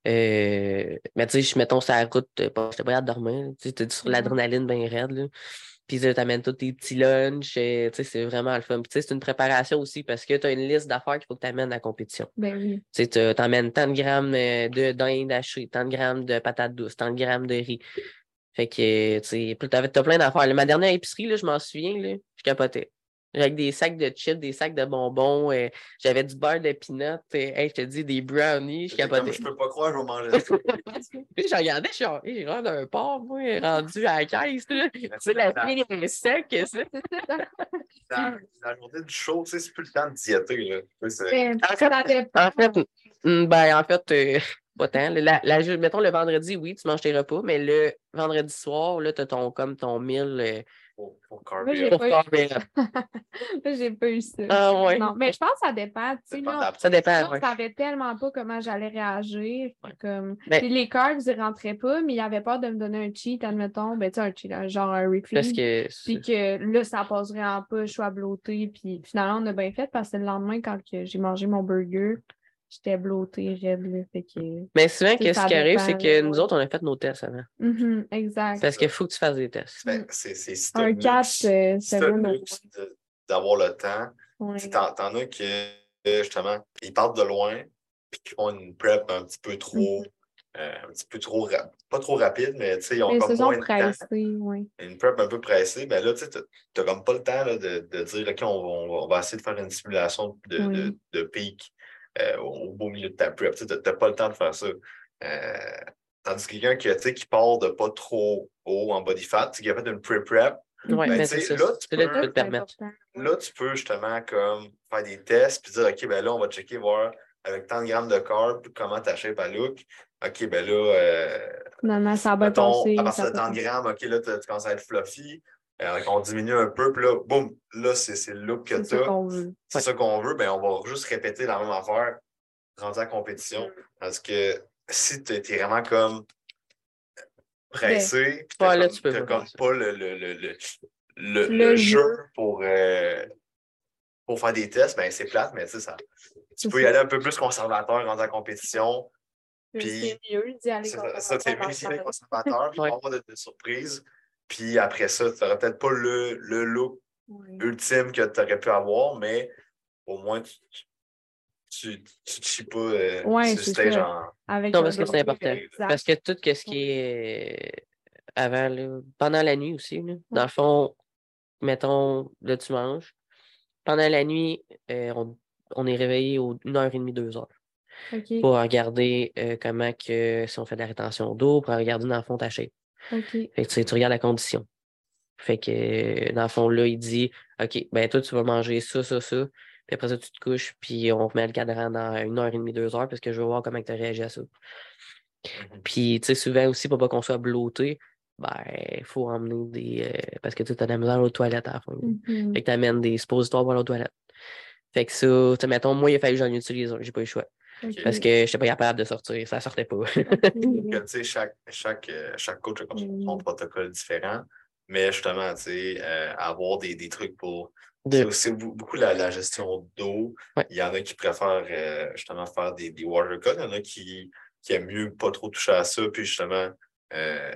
Euh, mais tu sais, je mettons sur la route, euh, pas- j'étais pas hâte de dormir. Tu t'es sur Mhm. l'adrénaline bien raide. Là. Puis là, t'amènes tous tes petits lunchs. euh, tu sais, c'est vraiment le fun. Puis tu sais, c'est une préparation aussi parce que tu as une liste d'affaires qu'il faut que tu amènes à la compétition. Ben oui. Tu tu t'emmènes tant de grammes euh, de dinde hachée, tant de grammes de patates douces, tant de grammes de riz. Fait que, tu sais, t'as plein d'affaires. Ma dernière épicerie, là, je m'en souviens, là, je capotais. Avec des sacs de chips, des sacs de bonbons, euh, j'avais du beurre de peanut, euh, hey, je te dis, des brownies, je capotais. Je peux pas croire que je vais manger ça. Puis je regardais, je suis genre, hey, d'un porc, moi, rendu à la caisse, là. Tu sais, la fille est sec, ça. La, journée du show, c'est plus le temps de diéter. Là. C'est- En fait, ça dépend. En fait, mm, ben, en fait, euh, pas tant. La, mettons le vendredi, oui, tu manges tes repas, mais le vendredi soir, là, tu as ton, comme ton mille euh, Pour, pour Moi, j'ai pas eu- pas ça. Ah ouais. Non, mais je pense que ça dépend. Tu là, Ça dépend, je ouais. savais tellement pas comment j'allais réagir. Comme... Puis les carbs, ils rentraient pas, mais ils avaient peur de me donner un cheat, admettons. Ben, tu sais, un cheat, genre un refill. Parce que. Puis que là, ça passe vraiment pas, je suis à blotter. Puis finalement, on a bien fait parce que le lendemain, quand j'ai mangé mon burger, j'étais blottée, raide. Là, fait que... Mais souvent, ça qui arrive, c'est que nous autres, on a fait nos tests avant. Mhm, exact. Parce qu'il faut que tu fasses des tests. Ben, c'est Un le 4, luxe- si c'est bon. d'avoir le temps. Ouais. T'en as qui, euh, justement, ils partent de loin, puis qui font une prep un petit peu trop, Mhm. euh, un petit peu trop, pas trop rapide, mais tu sais, ils ont Mais comme se sont moins de temps. pressés, oui. Une prep un peu pressée, ben là, tu sais, t'as- t'as comme pas le temps là, de, de dire, OK, on, va- on va, on va essayer de faire une simulation de, Oui. de, de pic euh, au beau milieu de ta prep. Tu t'as pas le temps de faire ça. Euh, tandis que quelqu'un qui, qui part de pas trop haut en body fat, qui a fait une Ouais, Ben, ça. là, tu là peux- tu peux te C'est permettre. important. Là, tu peux justement comme faire des tests puis dire OK, ben là, on va checker, voir avec tant de grammes de carbs, comment ta shape à look. OK, ben là, euh, ça a bien mettons, à partir ça de tant de grammes, OK, là, tu tu commences à être fluffy. Euh, on diminue un peu, puis là, boum, là, c'est c'est le look que C'est tu ça as. qu'on veut. C'est ça qu'on veut, ben on va juste répéter la même affaire rendu à la compétition. Parce que si tu es vraiment comme pressé, là, comme, tu pas comme ça. pas le, le, le, le, le- jeu. jeu pour, euh, pour faire des tests, ben c'est plate, mais ça. Tu C'est peux y ça. aller un peu plus conservateur rendu à la compétition. Puis- C'est mieux d'y aller C'est ça, ça dans mieux d'y aller le conservateur, puis avoir de, de surprise. Puis après ça, tu n'auras peut-être pas le, le look Oui. ultime que tu aurais pu avoir, mais au moins tu tu, tu, tu te chies pas euh, Ouais, sur le c'est stage ça. en. Avec Non, parce que c'est important. exact. Parce que tout ce qui est euh, avant, là, pendant la nuit aussi, là, dans le fond, mettons, là, tu manges. pendant la nuit, euh, on, on est réveillé aux 1h30, 2h OK. pour regarder euh, comment que si on fait de la rétention d'eau, pour regarder dans le fond ta shape. Fait que, tu sais, tu regardes la condition. Fait que dans le fond, là, il dit OK, ben toi, tu vas manger ça, ça, ça. Puis après ça, tu te couches, puis on remet le cadran dans une heure et demie, deux heures, parce que je veux voir comment tu réagis à ça. Mhm. Puis, tu sais, souvent aussi, pour pas qu'on soit bloqué, ben, il faut emmener des. euh, parce que tu as de la misère aux toilettes à la fin. Mhm. Fait que tu amènes des suppositoires pour l'autre toilette. Fait que ça, tu mettons, moi, il a fallu que j'en utilise un, j'ai pas eu le choix. Parce que je n'étais pas capable de sortir, ça sortait pas. que, chaque, chaque, euh, chaque coach a comme son, Mm. son protocole différent. Mais justement, tu sais, euh, avoir des, des trucs pour. C'est De- beaucoup la, la gestion d'eau. Ouais. Il y en a qui préfèrent euh, justement faire des, des water cuts. Il y en a qui, qui aiment mieux pas trop toucher à ça. Puis justement, euh,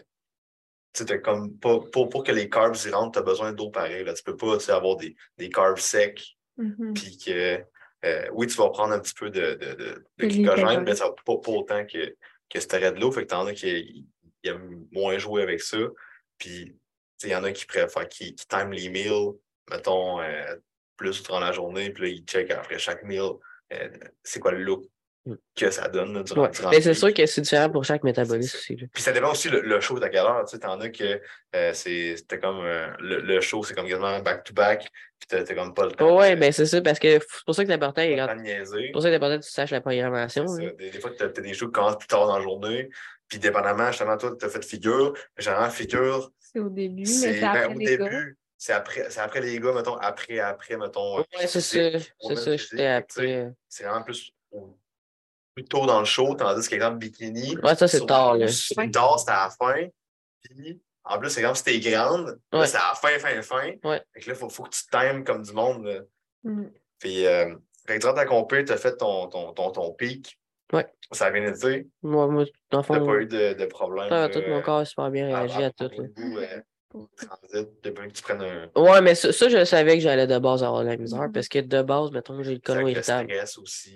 comme pour, pour que les carbs y rentrent, tu as besoin d'eau pareil. Là. Tu peux pas avoir des, des carbs secs Mhm. puis que euh, oui, tu vas prendre un petit peu de, de, de, glycogène, mais ça va pas, pas autant que, que tu de l'eau. Fait que t'en as qui aiment moins jouer avec ça. Puis il y en a qui préfèrent, qui, qui time les meals, mettons, euh, plus durant la journée, puis là, ils checkent après chaque meal euh, c'est quoi le look. Que ça donne là, durant, Ouais. Mais le c'est sûr que c'est différent pour chaque métabolisme aussi. là. Puis ça dépend aussi le, le show de à quelle heure. Tu sais, t'en as que euh, c'est- c'était comme euh, le, le show, c'est comme quasiment back-to-back, puis t'as t'as comme pas le temps. Ouais, de- ben c'est ça, parce que c'est pour ça que c'est important, pas le quand- c'est pour ça que c'est important que tu saches la programmation. Des, des fois, tu as, des shows qui commencent plus tard dans la journée. Puis, dépendamment, justement, toi, tu as fait figure. Généralement, figure, C'est au début, mais ben, après au les gars. début. C'est après, c'est après les gars, mettons, après, après, mettons. euh, Ouais, c'est ça. C'est ça, j'étais après. C'est vraiment plus, au- plus tôt dans le show, tandis qu'exemple, bikini. Ouais, ça, c'est tard, là. Tard, c'est à la fin. Puis, en plus, c'est comme si t'es grande. Là, Ouais. c'est à la fin, fin, fin. Ouais. Fait que là, il faut, faut que tu times comme du monde. là. Mhm. Puis, euh, fait que durant ta compé, tu as fait ton, ton, ton, ton pic. Ouais. Ça a bien été. Moi, moi, dans le T'as fond, pas eu de, de problème. là, tout mon corps a super bien à- réagi à, à tout. propos là. de vous, euh, transit, depuis que tu prennes un. Ouais, mais ça, ça, je savais que j'allais de base avoir de la misère Mhm. parce que de base, mettons, j'ai le colon irritable.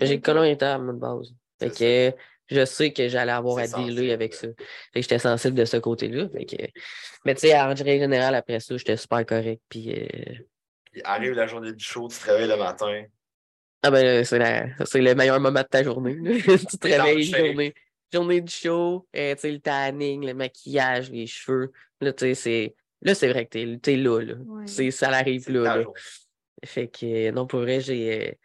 J'ai le colon irritable, de base. Fait que je sais que j'allais avoir à dealer avec ça. Fait que j'étais sensible de ce côté-là. Fait que... Mais tu sais, en règle générale, après ça, j'étais super correct. Puis, euh, Puis arrive la journée du show, tu te réveilles le matin. ah ben, c'est, la... c'est le meilleur moment de ta journée. tu te réveilles, shape. journée, journée du show, euh, tu sais, le tanning, le maquillage, les cheveux. Là, tu sais, c'est. Là, c'est vrai que t'es, t'es là. là. Ouais. C'est, ça arrive C'est là. là. Fait que, euh, non, pour vrai, j'ai.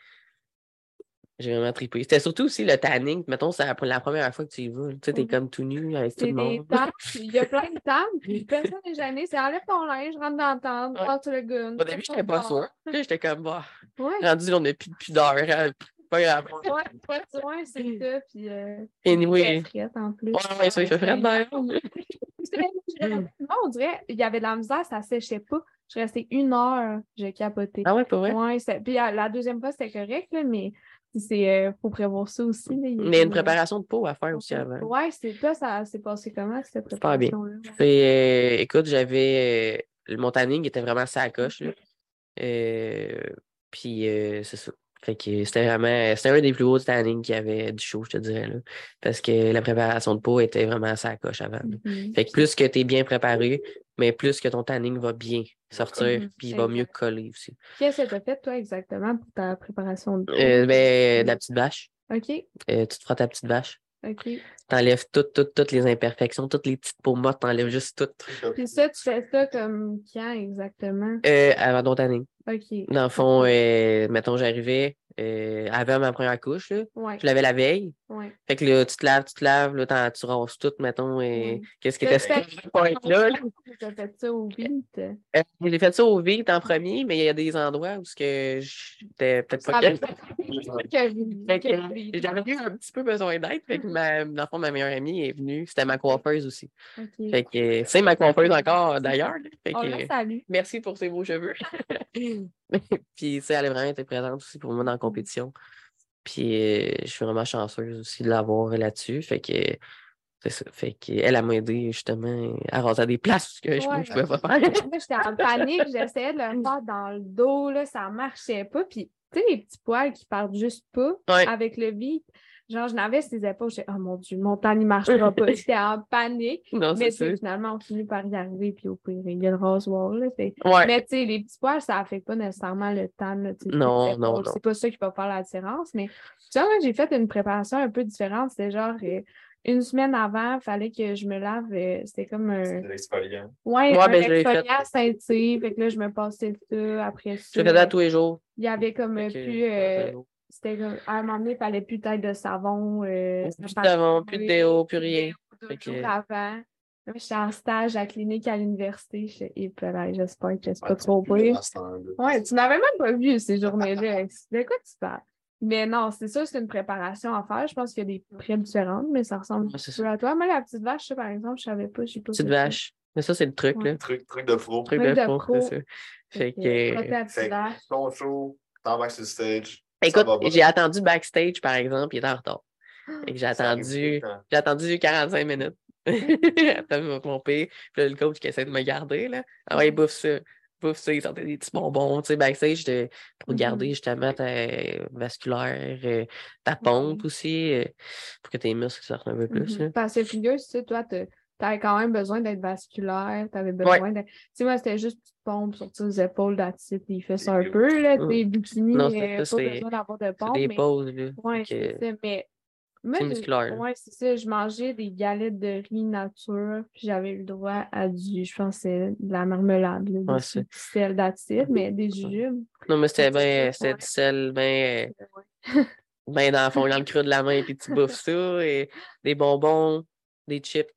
Euh, J'ai vraiment trippé. C'était surtout aussi le tanning. Mettons, c'est la, première fois que tu y vas. Tu sais, t'es Ouais. comme tout nu avec tout C'est le monde. Il y a plein de tables. Personne n'est gêné. C'est enlève ton linge, rentre dans la tente, Ouais. passe le gun. Au début, j'étais pas sûre. J'étais comme, bah, Ouais. rendu, on n'a plus de pudeur. hein, Pas grave. Ouais, soin, c'est ça. Puis, euh, Anyway. très frette en plus. Ouais, ouais, ça, il fait frais d'ailleurs. Moi, on dirait, il y avait de la misère, ça séchait pas. Je suis restée une heure, j'ai capoté. Ah ouais, pas vrai? Ouais, puis la, la deuxième fois, c'était correct, là, mais c'est euh, faut prévoir ça aussi. là, il y a Mais une euh, préparation de peau à faire aussi avant. Ouais, c'est toi, ça s'est passé comment, cette bien. préparation-là? ouais? Fait, euh, écoute, j'avais. euh, le mon tanning était vraiment sacoche. Là. Euh, puis c'est ça. Fait que c'était vraiment. C'était un des plus hauts tanning qu'il y avait du show, je te dirais. Là, parce que la préparation de peau était vraiment sacoche avant. là. Mhm. Fait que plus que tu es bien préparé, mais plus que ton tanning va bien sortir, Mhm, puis il va mieux coller aussi. Qu'est-ce que tu as fait, toi, exactement, pour ta préparation de peau? Euh, ben, de la petite vache. OK, Euh, tu te frottes ta petite vache. OK. T'enlèves toutes, toutes, toutes les imperfections, toutes les petites peaux mortes, t'enlèves juste toutes. Puis ça, tu fais ça comme quand exactement? Euh, avant ton tanning. OK. Dans le fond, euh, mettons, j'arrivais euh, avant ma première couche, là, Ouais, je l'avais la veille. ouais. Fait que là, tu te laves, tu te laves, là, t'en- tu rasses tout, mettons, et qu'est-ce qui était pas être là, là. T'as fait ça au vide? Euh, J'ai fait ça au vide en premier, mais il y a des endroits où ce que j'étais peut-être pas vide. J'avais eu un petit peu besoin d'aide. Fait que ma, dans le fond, ma meilleure amie est venue. C'était ma coiffeuse aussi. Fait que c'est ma coiffeuse encore d'ailleurs. là. Fait que, la salue. merci pour ses beaux cheveux. Puis, elle a vraiment été présente aussi pour moi dans la compétition. Puis, euh, je suis vraiment chanceuse aussi de l'avoir là-dessus. Fait que, c'est ça. Fait elle, m'a aidé justement à raser des places que je Ouais. ne pouvais pas faire. Moi, j'étais en panique, j'essayais de le faire dans le dos, là, ça marchait pas. Puis tu sais, les petits poils qui partent juste pas Ouais. avec le beat. Genre, je n'avais ses épaules, j'étais, oh mon Dieu, mon temps n'y marchera pas. J'étais en panique. Non, Mais tu finalement, on finit par y arriver, puis au pire, il y a le rasoir. Là, Ouais. Mais tu sais, les petits poils, ça n'affecte pas nécessairement le temps. là, tu sais, Non, non, non. C'est pas ça qui va faire la différence. Mais tu vois, moi, j'ai fait une préparation un peu différente. C'était genre euh, une semaine avant, il fallait que je me lave. euh, C'était comme un. De l'exfoliant. Ouais, Ouais, un ben, exfoliant scintille. Fait que là, je me passais ça. Après ça, Je fais ça tous les jours. il y avait comme euh, plus. euh, c'était comme. À un moment donné, il fallait plus peut-être de savon. euh, Plus ça de savon, plus de déo, plus rien. deux que- jours avant. J'étais en stage à la clinique à l'université. J'espère que c'est pas trop pire. Ouais, tu n'avais même pas vu ces journées-là. De quoi tu parles? Mais non, c'est sûr, c'est une préparation à faire. Je pense qu'il y a des prêts différentes, mais ça ressemble Ouais, un c'est peu à toi. Moi, la petite vache, ça, par exemple, je savais pas. Petite ça. vache. Mais ça, c'est le truc, Ouais. là. Truc, truc de pro. Truc Truc de de pro, c'est ça. Fait que, Fait que ton show, t'embarques sur le stage. Écoute, j'ai attendu backstage, par exemple, il était en retard. Et que j'ai attendu, j'ai attendu 45 minutes. Après pire. Puis là, le coach qui essaie de me garder, là. Ah ouais, bouffe ça. Bouffe ça. Il sortait des petits bonbons, tu sais, backstage de- pour Mhm. garder justement ta vasculaire, euh, ta pompe aussi, euh, pour que tes muscles sortent un peu plus. Là. Parce que figure, tu sais, toi, tu avais quand même besoin d'être vasculaire, tu avais besoin de. Tu sais, moi, c'était juste petite pompe sur tes épaules, d'attitude, il fait ça un peu, là, Mm. tu sais, bikini, Non, euh, pas besoin d'avoir de pompe. des mais... là. Ouais, c'est ça, mais. Moi, musculaire. Ouais, c'est ça. Je mangeais des galettes de riz nature, puis j'avais le droit à du, je pense, c'est de la marmelade, là, Ouais, du sel d'acide, mais des jujubes. Non, mais c'était Ouais, bien, c'était ouais. du sel, bien, Ouais. ben dans le fond, dans le creux de la main, puis tu bouffes ça, et des bonbons, des chips.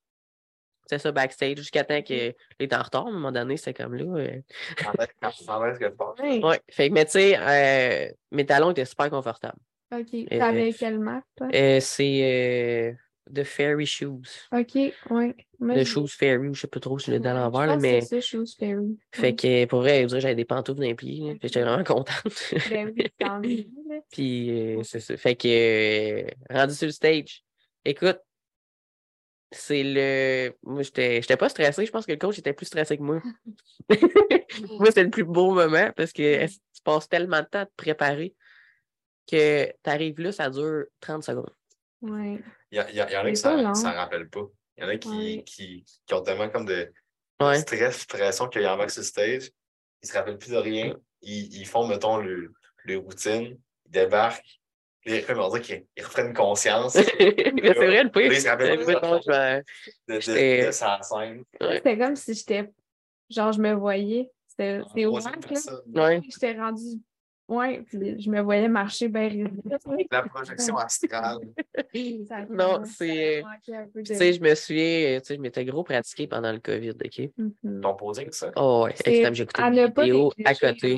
C'est ça, backstage, jusqu'à temps qu'il est en retard, à un moment donné, c'était comme là. euh, Quand tu vas, ce que tu penses. Ouais. Fait que, mais tu sais, euh, mes talons étaient super confortables. OK. T'avais quelle marque, toi? Euh, c'est euh, The Fairy Shoes. OK, The j'ai- Shoes Fairy, je sais pas trop si je l'ai dans l'envers, mais. C'est ça, Shoes Fairy. Fait que pour vrai, je dirais, j'avais des pantoufles que j'étais vraiment contente. Ben oui. Puis euh, c'est ça. Fait que euh, rendu sur le stage, écoute, c'est le. Moi, j'étais j'étais pas stressé. Je pense que le coach était plus stressé que moi. moi, c'était le plus beau moment parce que tu passes tellement de temps à te préparer que tu arrives là, ça dure 30 secondes. Ouais. Il y, a- il y en a qui C'est pas ça long. ça rappelle pas. Il y en a qui, Ouais. qui, qui ont tellement comme de Ouais. stress, pression qu'ils embarquent sur stage. Ils se rappellent plus de rien. Ils, ils font, mettons, le, le routine. Ils débarquent. Puis Ils, on dirait qu'ils ils reprennent conscience de, Mais c'est vrai, le pire. Là, il se rappelle plus. mettons, je vais- de, J'étais- de sa scène. Ouais. C'était comme si j'étais. Genre, je me voyais. C'était c'est troisième là. J'étais rendue. Ouais, puis je me voyais marcher bien La projection astrale. Non, ça c'est. manquait un peu de- Tu sais, je me souviens, tu sais, je m'étais gros pratiqué pendant le COVID, OK? Mhm. Ton posing, ça? Oh, ouais, C'est extrême. J'ai écouté à des ne pas vidéos à côté.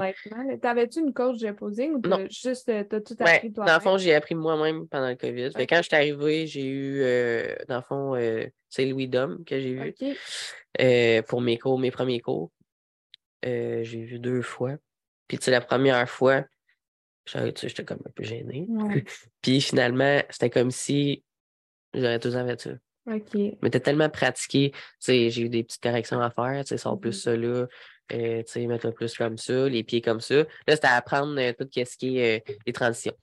T'avais-tu une coach de posing ou Non. juste euh, t'as tout Ouais, appris dans toi le fond, j'ai appris moi-même pendant le COVID. Fait quand je suis arrivé, j'ai eu, euh, dans le fond, euh, c'est Louis Dom que j'ai vu OK. euh, pour mes cours, mes premiers cours. Euh, j'ai vu deux fois. Puis, tu sais, la première fois, j'étais comme un peu gêné. Ouais. Puis, finalement, c'était comme si j'aurais tout le temps fait ça. OK. Mais t'es tellement pratiqué, tu sais, j'ai eu des petites corrections à faire, tu sais, sors plus ça là, euh, tu sais, mets-toi plus comme ça, les pieds comme ça. Là, c'était à apprendre euh, tout ce qui est euh, les transitions.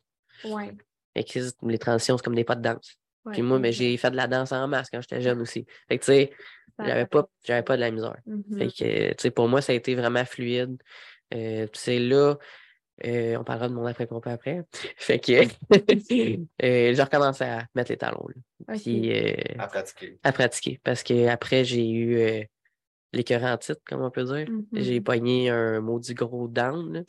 Ouais. Que c'est- les transitions, c'est comme des pas de danse. ouais, Puis moi, ben, exact. j'ai fait de la danse en masse quand j'étais jeune aussi. Fait que, tu sais, j'avais pas, j'avais pas de la misère. Mhm. Fait que, tu sais, pour moi, ça a été vraiment fluide. Euh, c'est là, euh, on parlera de mon après-compas après. Fait que, euh, j'ai recommencé à mettre les talons, là. Puis, euh, À pratiquer. à pratiquer. Parce que après j'ai eu euh, l'écœurant en titre, comme on peut dire. Mhm. J'ai pogné un maudit gros down.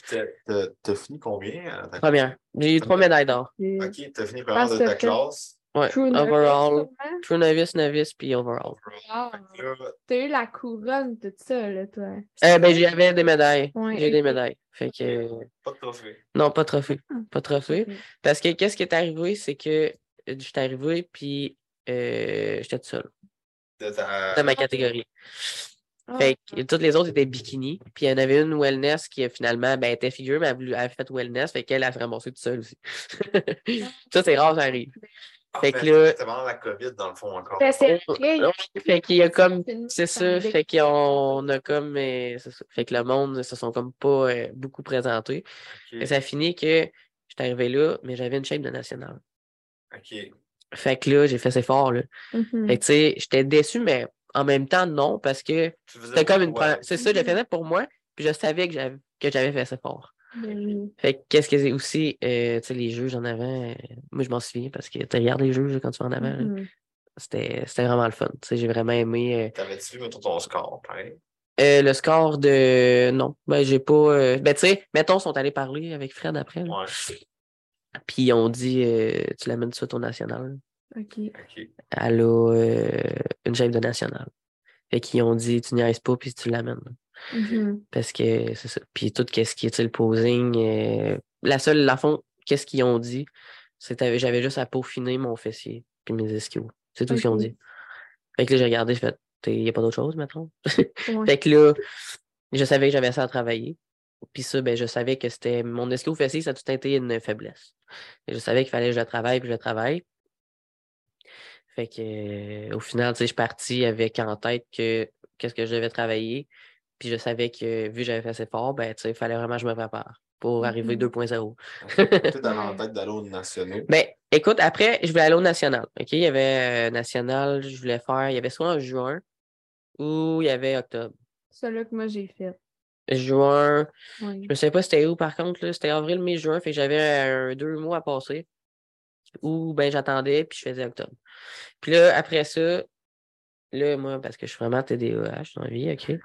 T'as- fini combien? à ta- Première. J'ai eu trois médailles d'or. Ok, t'as fini première de ta classe. Ouais. True novice, overall. sûrement? True novice, novice, puis overall. Là, T'as eu la couronne, tout ça, là, toi. Euh, ben, j'avais des médailles. Ouais, J'ai des médailles. Fait que. euh, Pas de trophée. Non, pas de trophée. Ah. Pas de trophée. Parce que qu'est-ce qui est arrivé, c'est que euh, j'étais arrivé, puis euh, j'étais tout seul De ta... dans ma catégorie. Ah. Fait que toutes les autres étaient bikini. Puis il y en avait une wellness qui finalement ben, était figure, mais elle, a voulu- elle a fait wellness. Fait qu'elle a se ramassé toute seule aussi. ça, c'est rare, ça arrive. Ah, Fait mais que là- C'était pendant la COVID, dans le fond, encore. Ben, c'est après, Ouais, Fait qu'il y a comme. C'est ça, fait qu'on a comme. euh, c'est ça. Fait que le monde se sont comme pas euh, beaucoup présentés. Ok. Et ça finit que j'étais arrivé là, mais j'avais une shape de national. Ok. Fait que là, j'ai fait assez fort, là. Fait que tu sais, j'étais déçu, mais en même temps, non, parce que c'était comme une. C'est ça, je le faisais pour moi, puis je savais que j'avais que j'avais fait assez fort. Oui. Fait que qu'est-ce que c'est aussi, euh, tu sais, les juges en avant, euh, moi je m'en souviens parce que tu regardes les juges quand tu vas en avant, Mhm. c'était c'était vraiment le fun. Tu sais, j'ai vraiment aimé. euh, T'avais-tu vu, mettons, ton score, pareil? Euh, le score de. Non, ben j'ai pas. euh, Ben tu sais, mettons, ils sont allés parler avec Fred après. là. Ouais. Puis ils ont dit euh, tu l'amènes suite au national. OK. Ok. Elle a euh, une shape de national. Fait qu'ils ont dit tu niaises pas puis tu l'amènes. Mhm. Parce que c'est ça. Puis tout ce qui est le posing. euh, La seule, la fond, qu'est-ce qu'ils ont dit? C'était j'avais juste à peaufiner mon fessier puis mes ischios. C'est tout ce qu'ils ont dit. Fait que là, j'ai regardé, j'ai fait il n'y a pas d'autre chose, maintenant. Ouais. Fait que là, je savais que j'avais ça à travailler. Puis ça, ben, je savais que c'était mon ischio fessier, ça a tout été une faiblesse. Et je savais qu'il fallait que je le travaille, puis je le travaille. Fait que euh, au final, tu sais, je suis parti avec en tête que qu'est-ce que je devais travailler. Puis je savais que vu que j'avais fait assez fort, ben, tu sais, il fallait vraiment que je me prépare pour arriver Mhm. 2.0. Peut-être dans en tête d'aller aux nationaux. Ben, écoute, après, je voulais aller au national. OK? Il y avait euh, national, je voulais faire. Il y avait soit en juin ou il y avait octobre. Celui que moi j'ai fait. Juin, Oui. Je ne sais pas c'était où par contre, là. C'était avril, mai, juin, fait que j'avais un deux mois à passer. Ou ben j'attendais puis je faisais octobre. Puis là, après ça, là, moi, parce que je suis vraiment TDAH dans la vie, OK?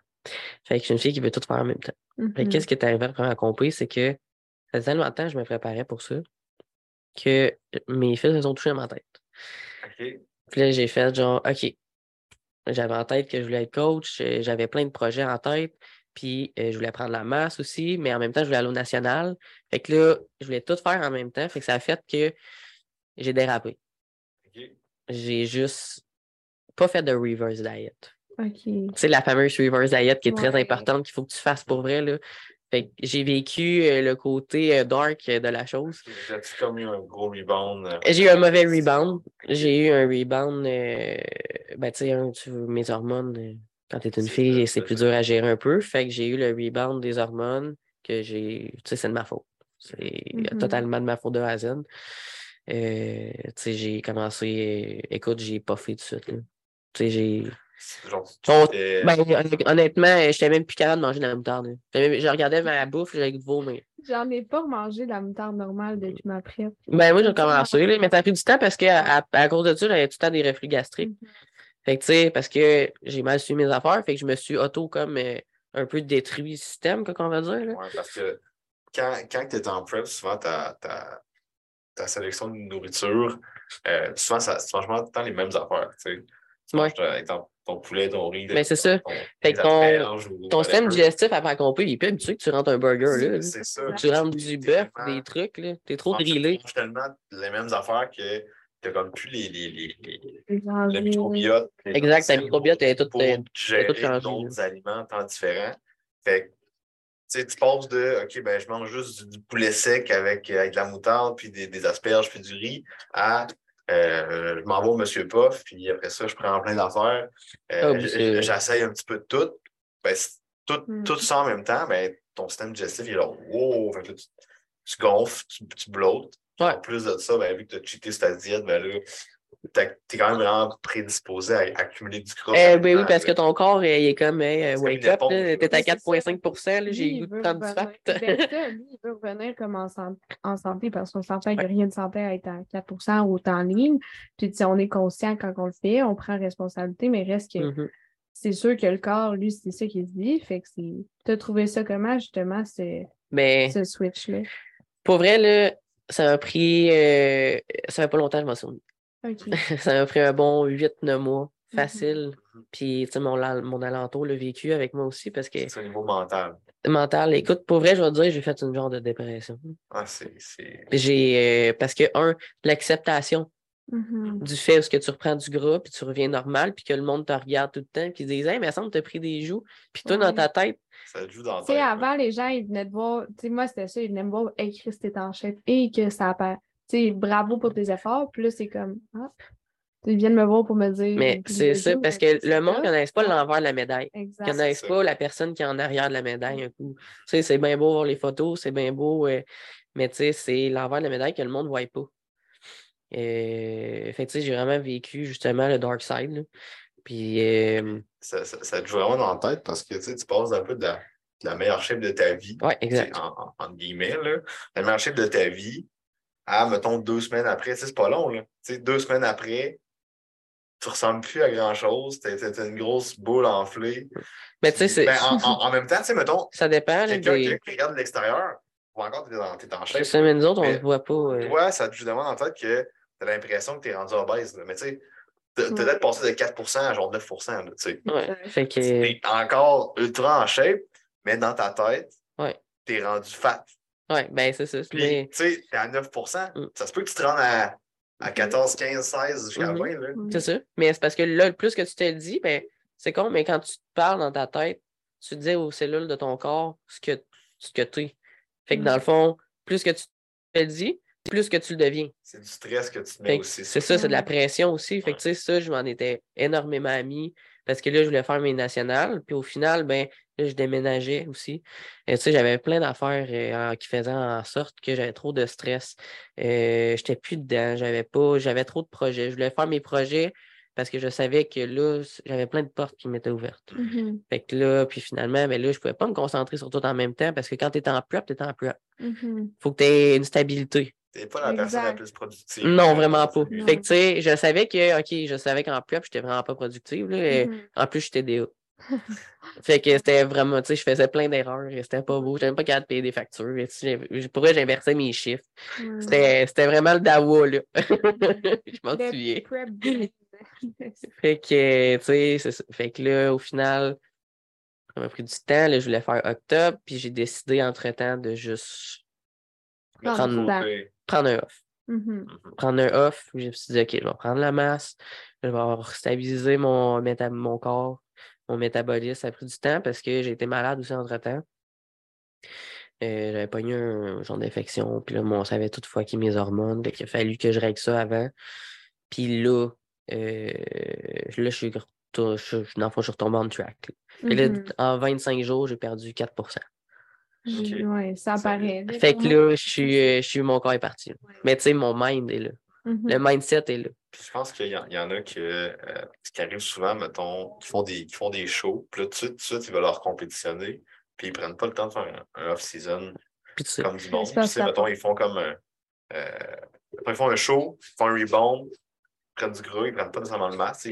Fait que je suis une fille qui veut tout faire en même temps. Fait que Mhm. qu'est-ce qui est arrivé à à compris, c'est que ça faisait tellement de temps que je me préparais pour ça que mes fils se sont touchés à ma tête. Ok. Puis là, j'ai fait genre, OK. J'avais en tête que je voulais être coach, euh, j'avais plein de projets en tête, puis euh, je voulais prendre la masse aussi, mais en même temps, je voulais aller au national. Fait que là, je voulais tout faire en même temps. Fait que ça a fait que j'ai dérapé. Ok. J'ai juste pas fait de reverse diet. C'est la fameuse reverse diet qui est très importante, qu'il faut que tu fasses pour vrai. Là. Fait que j'ai vécu euh, le côté euh, dark euh, de la chose. J'ai-tu comme eu un gros rebound? euh, J'ai eu un mauvais rebound. J'ai eu un rebound. euh, ben, tu sais, hein, tu mes hormones, euh, quand tu es une fille, c'est plus dur à gérer un peu. Fait que j'ai eu le rebound des hormones que j'ai. Tu sais, c'est de ma faute. C'est Mhm. totalement de ma faute de A à Z. Euh, tu sais, j'ai commencé. euh, écoute, j'ai pas fait tout de suite. là. Tu sais, j'ai. Genre, On- t'étais- Ben, hon- honnêtement, j'étais même plus capable de manger de la moutarde. même- Je regardais ma bouffe, j'avais le vomir. J'en ai pas mangé de la moutarde normale depuis ma prep. Ben, moi, j'ai commencé, là, mais ça a pris du temps parce que à, à- cause de ça, j'avais tout le temps des reflux gastriques. Mhm. Fait que, tu sais, parce que j'ai mal suivi mes affaires, fait que je me suis auto comme euh, un peu détruit le système, quoi qu'on va dire. Là. Ouais, parce que quand, quand tu es en prep, souvent ta, ta, ta sélection de nourriture, euh, souvent, ça, tu manges tout le temps les mêmes affaires. Tu sais. Ouais. exemple, ton poulet, ton riz. Ben, c'est ça. ton- Fait que ton- Ton système digestif, après qu'on peut, il est plus habitué que tu rentres un burger, là. C'est ça. Tu rentres du bœuf, des trucs, là. T'es trop tu manges- drillé. Tu manges tellement les mêmes affaires que tu comme plus les, les, les, les- le microbiote. Exact, ta microbiote est toute, pour gérer d'autres aliments tant différents. Fait que, tu sais, tu passes de OK, ben je mange juste du, du poulet sec avec, avec de la moutarde, puis des, des asperges, puis du riz, à euh, je m'en vais au Monsieur Puff, puis après ça, je prends plein d'affaires. Euh, Ah, J'essaye un petit peu de tout. Ben, tout, Hmm. tout ça en même temps, ben, ton système digestif il est là. Wow! Fait que là, tu, tu gonfles, tu, tu blottes. Ouais. En plus de ça, ben, vu que tu as cheaté sur ta diète, ben là, t'es quand même vraiment prédisposé à accumuler du gras. Eh ben oui, parce que ton corps, euh, il est comme, hey, euh, wake up. T'es à Oui, c'est ça. 4,5 là, j'ai goût de prendre du fat. Ben, ça, lui, il veut revenir comme en, san- en santé parce qu'on s'entend qu'il n'y a rien de santé à être à 4 ou en ligne. Puis tu sais, on est conscient quand on le fait, on prend responsabilité, mais reste que Mhm. c'est sûr que le corps, lui, c'est ça qu'il se dit. Fait que c'est. T'as trouvé ça comment, justement, ce, Mais ce switch-là? pour vrai, là, ça m'a pris. euh, ça fait pas longtemps que je m'en souviens. Ça m'a pris un bon 8-9 mois. Mhm. Facile. Puis, tu sais, mon, mon alentour l'a vécu avec moi aussi parce que C'est au niveau mental. mental, écoute, pour vrai, je vais te dire, j'ai fait une genre de dépression. Ah, c'est. c'est- J'ai. euh, parce que, un, l'acceptation Mhm. du fait que tu reprends du gras, puis tu reviens normal, puis que le monde te regarde tout le temps, puis ils disent, hey, mais ça me t'as pris des joues. Puis toi, dans ta tête, Ça te joue dans sais, tête. avant, les gens, ils venaient te voir. Tu sais, moi, c'était ça, ils venaient me voir, hey, Chris, t'es en chef. Et que ça apparaît. Tu sais, bravo pour tes efforts. Puis là, c'est comme, ah, ils viennent me voir pour me dire. Mais puis c'est ça, parce que le monde ne connaisse pas l'envers de la médaille. Exact. Ils ne connaissent pas la personne qui est en arrière de la médaille un coup. Tu sais, c'est bien beau voir les photos, c'est bien beau, euh, mais tu sais, c'est l'envers de la médaille que le monde ne voit pas. Euh, fait que, tu sais, j'ai vraiment vécu justement le dark side. là. Puis, euh, Ça, ça, ça te joue vraiment dans la tête parce que tu passes un peu de la, de la meilleure shape de ta vie. sais, exact. En, guillemets, là, la meilleure shape de ta vie à, mettons, deux semaines après. Tu sais, c'est pas long, là. Tu sais, deux semaines après, tu ressembles plus à grand-chose. T'es t'es une grosse boule enflée. Mais tu sais, c'est- Ben, en, en- en même temps, tu sais, mettons, ça dépend. quelqu'un des- qui regarde de l'extérieur, voit encore t'es en, t'es en ça, mais nous autres, on ne voit pas. Toi, ça te joue vraiment dans la tête que t'as l'impression que t'es rendu obèse. là. Mais tu sais, t'as Ouais. peut-être passé de 4% à genre 9 là, tu sais. ouais. Fait que, T'es encore ultra en shape, mais dans ta tête, Ouais. t'es rendu fat. Ouais, ben c'est ça. Puis, mais- tu sais, t'es à 9 Mm. Ça se peut que tu te rendes à, à 14, 15, 16 jusqu'à Mhm. 20. Là. C'est ça. Mais c'est parce que là, le plus que tu te le dis, ben, c'est con, mais quand tu te parles dans ta tête, tu dis aux cellules de ton corps ce que, ce que tu es. Fait que dans le fond, plus que tu te le dis, plus que tu le deviens. C'est du stress que tu te mets Fait aussi. C'est ça, c'est de la pression aussi. Fait que tu sais, ça, je m'en étais énormément mis parce que là, je voulais faire mes nationales. Puis au final, ben, là, je déménageais aussi. Et tu sais, j'avais plein d'affaires euh, qui faisaient en sorte que j'avais trop de stress. Euh, j'étais plus dedans. J'avais pas, j'avais trop de projets. Je voulais faire mes projets parce que je savais que là, j'avais plein de portes qui m'étaient ouvertes. Mhm, Fait que là, puis finalement, ben là, je pouvais pas me concentrer sur tout en même temps parce que quand tu es en prep, tu es en prep. mhm. Faut que tu aies une stabilité. T'es pas la personne la plus productive. Non, vraiment pas. Non. Fait que, tu sais, je savais que, OK, je savais qu'en prep, j'étais vraiment pas productive. Là, et Mhm. En plus, j'étais DA. fait que c'était vraiment, tu sais, je faisais plein d'erreurs c'était pas beau. J'avais même pas capable de payer des factures. Et, tu sais, j'ai- pour vrai, j'inversais mes chiffres. C'était c'était vraiment le dawa, là. je m'en souviens. Fait que, tu sais, c'est ça. Fait que là, au final, ça m'a pris du temps. Là, je voulais faire octobre, puis j'ai décidé entre-temps de juste Prendre- côté. Prendre un off. Mhm. prendre un off. Je me suis dit, OK, je vais prendre la masse, je vais stabiliser mon, mon corps, mon métabolisme. Ça a pris du temps parce que j'ai été malade aussi entre-temps. Euh, J'avais pas eu un genre d'infection. Puis là, on savait toutefois qui mes hormones. Fait qu'il a fallu que je règle ça avant. Puis là, euh, là, je suis, je, je- dans le fond, je suis retombé on track. que là, Mhm. en 25 jours, j'ai perdu 4 Ouais, ça Ça paraît. Fait que là, je suis, euh, je suis, mon corps est parti. Ouais. Mais tu sais, mon mind est là. Mhm. Le mindset est là. Puis je pense qu'il y, y en a que, euh, ce qui arrive souvent, mettons, qui font des, qui font des shows, puis là, tout de suite, tout de suite, ils veulent leur compétitionner, puis ils prennent pas le temps de faire un, un off-season Puis tu sais, comme du monde. C'est Puis, mettons, ils font comme un. euh, ils font un show, ils font un rebound, ils prennent du gras, ils prennent pas nécessairement le masque.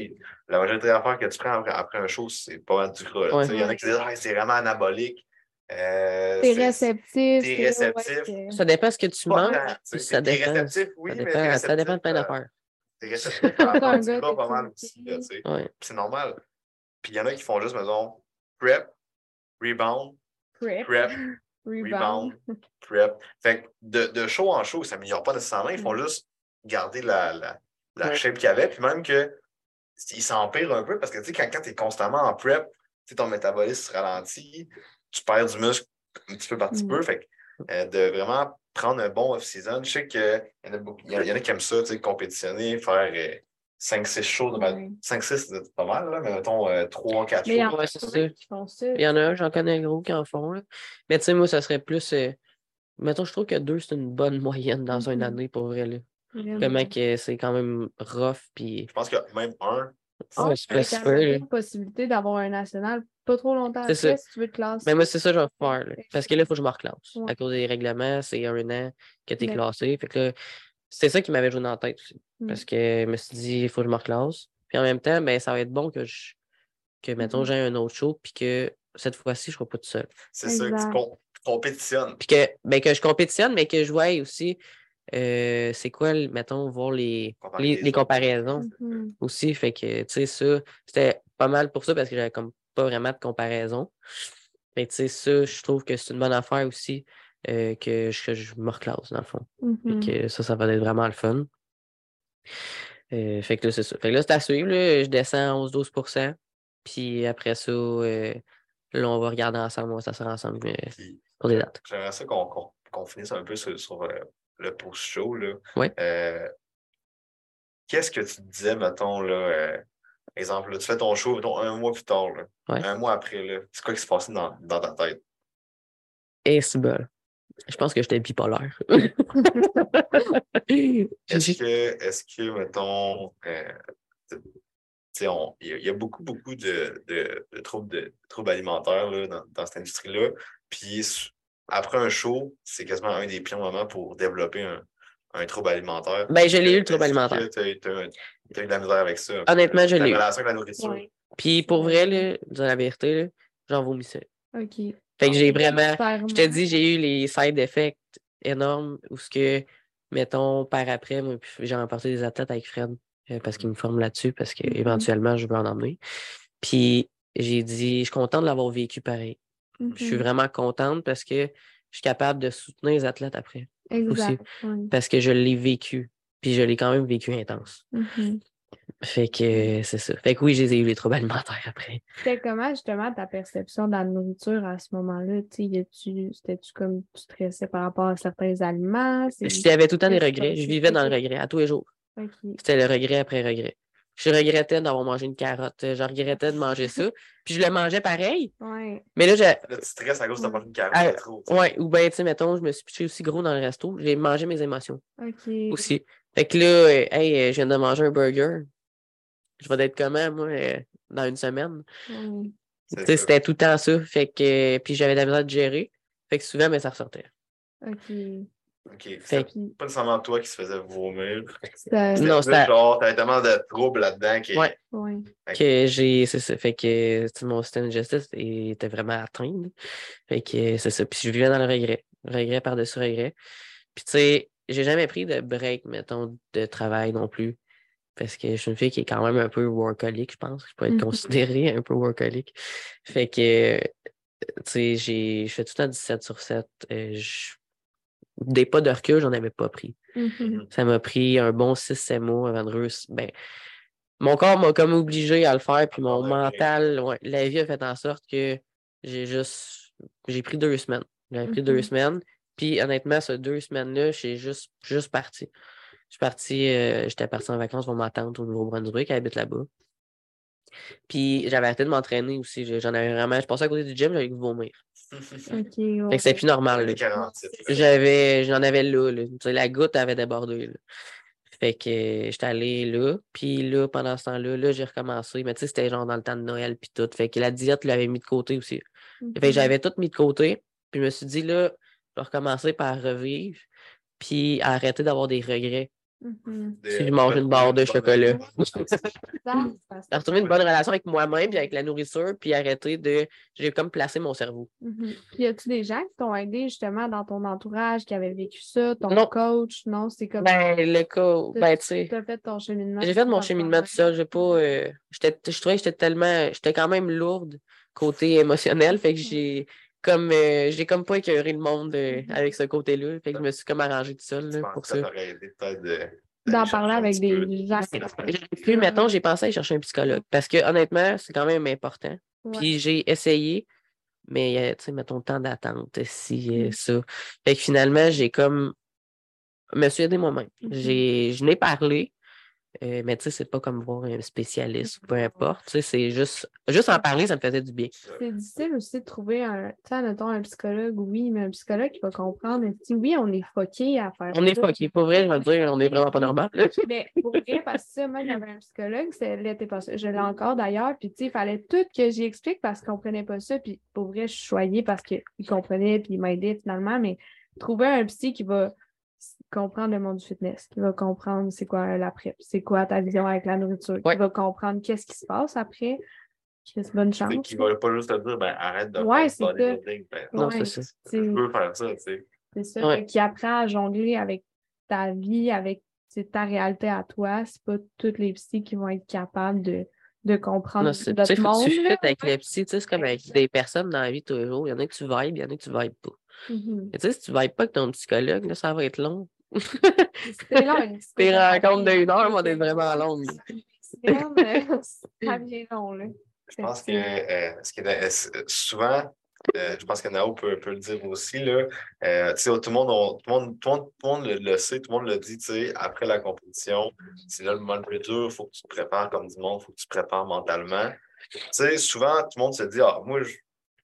La majorité des affaires que tu prends après, après un show, c'est pas du gras. Ouais. Il y en a qui disent Ah, c'est vraiment anabolique. Euh, T'es c'est- réceptif. t'es ouais, réceptif. Ça dépend ce que tu pas manges. ça t'es dépend. réceptif, oui, ça, mais dépend ça dépend de plein réceptif, euh, d'affaires. T'es réceptif Pas mal aussi. là. Ouais. C'est normal. Puis il y en a qui font juste, mettons, prep, rebound, Prep. prep, Rebound. rebound, prep. Fait que de, de show en show, ça ne s'améliore pas nécessairement. Ils font juste garder la, la, la Ouais. shape qu'il y avait. Puis même que ils s'empirent un peu parce que tu sais, quand, quand tu es constamment en prep, ton métabolisme se ralentit, tu perds du muscle un petit peu par petit Mm. peu. Fait que euh, de vraiment prendre un bon off-season, je sais qu'il y, en a beaucoup- il y en a- il y en a qui aiment ça, tu sais, compétitionner, faire 5-6 shows. de Ouais. 5-6, c'est pas mal, là, mais mettons 3-4 il y shows. en Ouais, ça. Il y en a un, j'en connais un gros qui en font. là. Mais tu sais, moi, ça serait plus. euh, Mettons, je trouve que deux, c'est une bonne moyenne dans une Mhm. année pour vrai. Là. Vraiment. Comment que c'est quand même rough. Puis. Je pense que même un, Là. possibilité d'avoir un national pas trop longtemps C'est après ça. si tu veux te classer. Mais moi, c'est ça que je vais faire. là. Parce que là, il faut que je me reclasse. Ouais. À cause des règlements, c'est un an que tu es Mais- classé. Fait que là, c'est ça qui m'avait joué dans la tête aussi. Mm. Parce que je me suis dit, il faut que je me reclasse. Puis en même temps, ben, ça va être bon que je. Que, mettons, Mhm. j'ai un autre show, puis que cette fois-ci, je ne serai pas tout seul. c'est ça, que tu Exact. com- compétitionnes. Puis que, ben, que je compétitionne, mais que je vois aussi, euh, c'est quoi, mettons, voir les, les, comparaisons Mhm. aussi? Fait que, tu sais, ça, c'était pas mal pour ça parce que j'avais comme pas vraiment de comparaison. Mais tu sais, ça, je trouve que c'est une bonne affaire aussi euh, que, je, que je me reclasse, dans le fond. Mhm. Fait que ça, ça va être vraiment le fun. Euh, fait que là, c'est ça. Fait que là, c'est à suivre. là. Je descends 11-12% Puis après ça, euh, là, on va regarder ensemble, on va s'asseoir ensemble euh, Puis, pour des dates. J'aimerais ça qu'on qu'on- qu'on finisse un peu sur, sur, euh, le post-show, Ouais. euh, qu'est-ce que tu te disais, mettons, là, euh, exemple, là, tu fais ton show, mettons, un mois plus tard, là, Ouais. un mois après, là, c'est quoi qui se passait dans, dans ta tête? Et c'est bon. Je pense que j'étais bipolaire. Est-ce que, est-ce que, mettons, euh, il y, a- il y a beaucoup, beaucoup de, de, de troubles, de, troubles alimentaires là, dans, dans cette industrie-là. Puis après un show, c'est quasiment un des pires moments pour développer un, un trouble alimentaire. Ben, je l'ai eu, le trouble alimentaire. t'as- t'as eu de la misère avec ça? Honnêtement, je l'ai eu. relation avec la nourriture. Ouais. Puis pour vrai, là, dire la vérité, là, j'en vomissais. OK. Fait que j'ai vraiment. Je te dis, j'ai eu les side effects énormes où ce que, mettons, par après, moi, puis j'ai remporté des athlètes avec Fred euh, parce qu'il me forme là-dessus, parce Mhm. qu'éventuellement, je veux en emmener. Puis j'ai dit, je suis contente de l'avoir vécu pareil. Je suis Mhm. vraiment contente parce que je suis capable de soutenir les athlètes après. Exact. ouais. Parce que je l'ai vécu. Puis je l'ai quand même vécu intense. Mhm. Fait que c'est ça. Fait que oui, j'ai eu les troubles alimentaires après. C'était comment justement ta perception de la nourriture à ce moment-là? C'était-tu comme tu stressais par rapport à certains aliments? J'avais tout le temps des regrets. Je vivais dans le regret à tous les jours. C'était le regret après regret. Je regrettais d'avoir mangé une carotte. Je regrettais de manger ça. Puis je le mangeais pareil. Ouais. Mais là, j'ai. Là, tu stresses à cause de ta mangé une carotte Ah, trop. Ouais, ou bien, tu sais, mettons, je me suis pitché aussi gros dans le resto. J'ai mangé mes émotions OK. aussi. Fait que là, euh, hey, euh, je viens de manger un burger. Je vais être comment, moi, euh, dans une semaine? Ouais. C'est Tu sais, ça. c'était tout le temps ça. Fait que, puis j'avais de la misère de gérer. Fait que souvent, mais ça ressortait. OK. OK. Puis, pas nécessairement toi qui se faisait vomir. ça- Non, c'était- genre, t'avais tellement de troubles là-dedans que. Ouais. ouais. que j'ai c'est ça fait que mon système digestif était vraiment atteint fait que c'est ça puis je vivais dans le regret regret par-dessus regret puis tu sais j'ai jamais pris de break mettons de travail non plus parce que je suis une fille qui est quand même un peu workaholic je pense je peux être Mhm. considérée un peu workaholic fait que tu sais j'ai je fais tout le temps 17 sur 7 euh, je- des pas de recul j'en avais pas pris Mhm. ça m'a pris un bon 6-7 mois avant de réussir. Ben, mon corps m'a comme obligé à le faire, puis mon Ouais. mental, ouais, la vie a fait en sorte que j'ai juste. J'ai pris deux semaines. J'ai pris deux Mhm. semaines. Puis honnêtement, ces deux semaines-là, je suis juste, juste parti. Je suis parti, euh, j'étais parti en vacances pour ma tante au Nouveau-Brunswick, elle habite là-bas. Puis j'avais arrêté de m'entraîner aussi. Je- J'en avais vraiment. Je passais à côté du gym, j'avais que vomir. Fait que c'était plus normal. là. Les 47. J'avais, j'en avais là, là. La goutte avait débordé, là. Fait que euh, j'étais allé là. Puis là, pendant ce temps-là, là, j'ai recommencé. Mais tu sais, c'était genre dans le temps de Noël puis tout. Fait que la diète l'avait mis de côté aussi. Fait que j'avais tout mis de côté. Puis je me suis dit, là, je vais recommencer par revivre. Puis arrêter d'avoir des regrets. Mhm. Si je mange une barre de chocolat. J'ai retrouvé une bonne relation avec moi-même puis avec la nourriture. Puis arrêter de. J'ai comme placé mon cerveau. Mhm. Puis y a-tu des gens qui t'ont aidé justement dans ton entourage qui avaient vécu ça, ton Non. coach? Non, c'est comme Ben, le. T'as- Ben, tu sais. tu as fait ton cheminement. J'ai fait mon cheminement tout seul. J'ai pas. euh, j'étais- je trouvais que j'étais tellement. J'étais quand même lourde côté émotionnel. Fait que j'ai comme euh, j'ai comme pas écœuré le monde euh, avec ce côté-là. Fait que je me suis comme arrangé tout seul là, pour que ça. ça de. D'en parler avec peu? des gens. Puis, mettons, j'ai pensé à chercher un psychologue. Parce que honnêtement, c'est quand même important. Ouais. Puis j'ai essayé, mais euh, tu sais, mettons, le temps d'attente, si, Mm. ça. Fait que finalement, j'ai comme. me suis aidé moi-même. Mhm. J'ai Je n'ai parlé, euh, mais tu sais, c'est pas comme voir un spécialiste ou peu importe. Tu sais, c'est juste. Juste en parler, ça me faisait du bien. C'est difficile aussi de trouver un, mettons, un psychologue, oui, mais un psychologue qui va comprendre. Si oui, on est foqué à faire On est fucké. Pour vrai, je vais dire, on est vraiment pas normal. Mais pour vrai, parce que ça, moi, j'avais un psychologue, c'est l'été passé. Je l'ai encore d'ailleurs. Puis, tu sais, il fallait tout que j'y explique parce qu'il ne comprenait pas ça. Puis, pour vrai, je suis choyée parce qu'il comprenait puis il m'a aidé finalement. Mais trouver un psy qui va comprendre le monde du fitness, qui va comprendre c'est quoi la prep, c'est quoi ta vision avec la nourriture, Ouais. qui va comprendre qu'est-ce qui se passe après. C'est bonne chance. Qu'il va pas juste te dire, ben arrête de Ouais, faire ça. bodybuilding. Ben, Non, Ouais, c'est ça. c'est- Je peux faire ça, tu sais. C'est ça. Ouais. Qui apprend à jongler avec ta vie, avec c'est ta réalité à toi. C'est pas tous les psys qui vont être capables de, de comprendre Non, c'est- tu sais, notre monde. tu fites avec les petits. Tu sais, c'est comme avec des personnes dans la vie tous les jours. Il y en a que tu vibes, il y en a que tu vibes pas. Mais tu sais, si tu vibes pas avec ton psychologue, là, ça va être long. C'est long, une Tes rencontres d'une heure vont être vraiment longues. Ça devient long, là. Je pense que euh, ce qui est, euh, souvent, Euh, je pense que Nao peut, peut le dire aussi. Là. Euh, tu sais, tout, le monde, on- tout, le monde, tout, le monde, tout le monde le, le sait, tout le monde le dit. tu sais, Après la compétition, c'est là le moment le plus dur. Il faut que tu te prépares comme du monde, il faut que tu te prépares mentalement. Tu sais, souvent, tout le monde se dit Ah, moi, je, je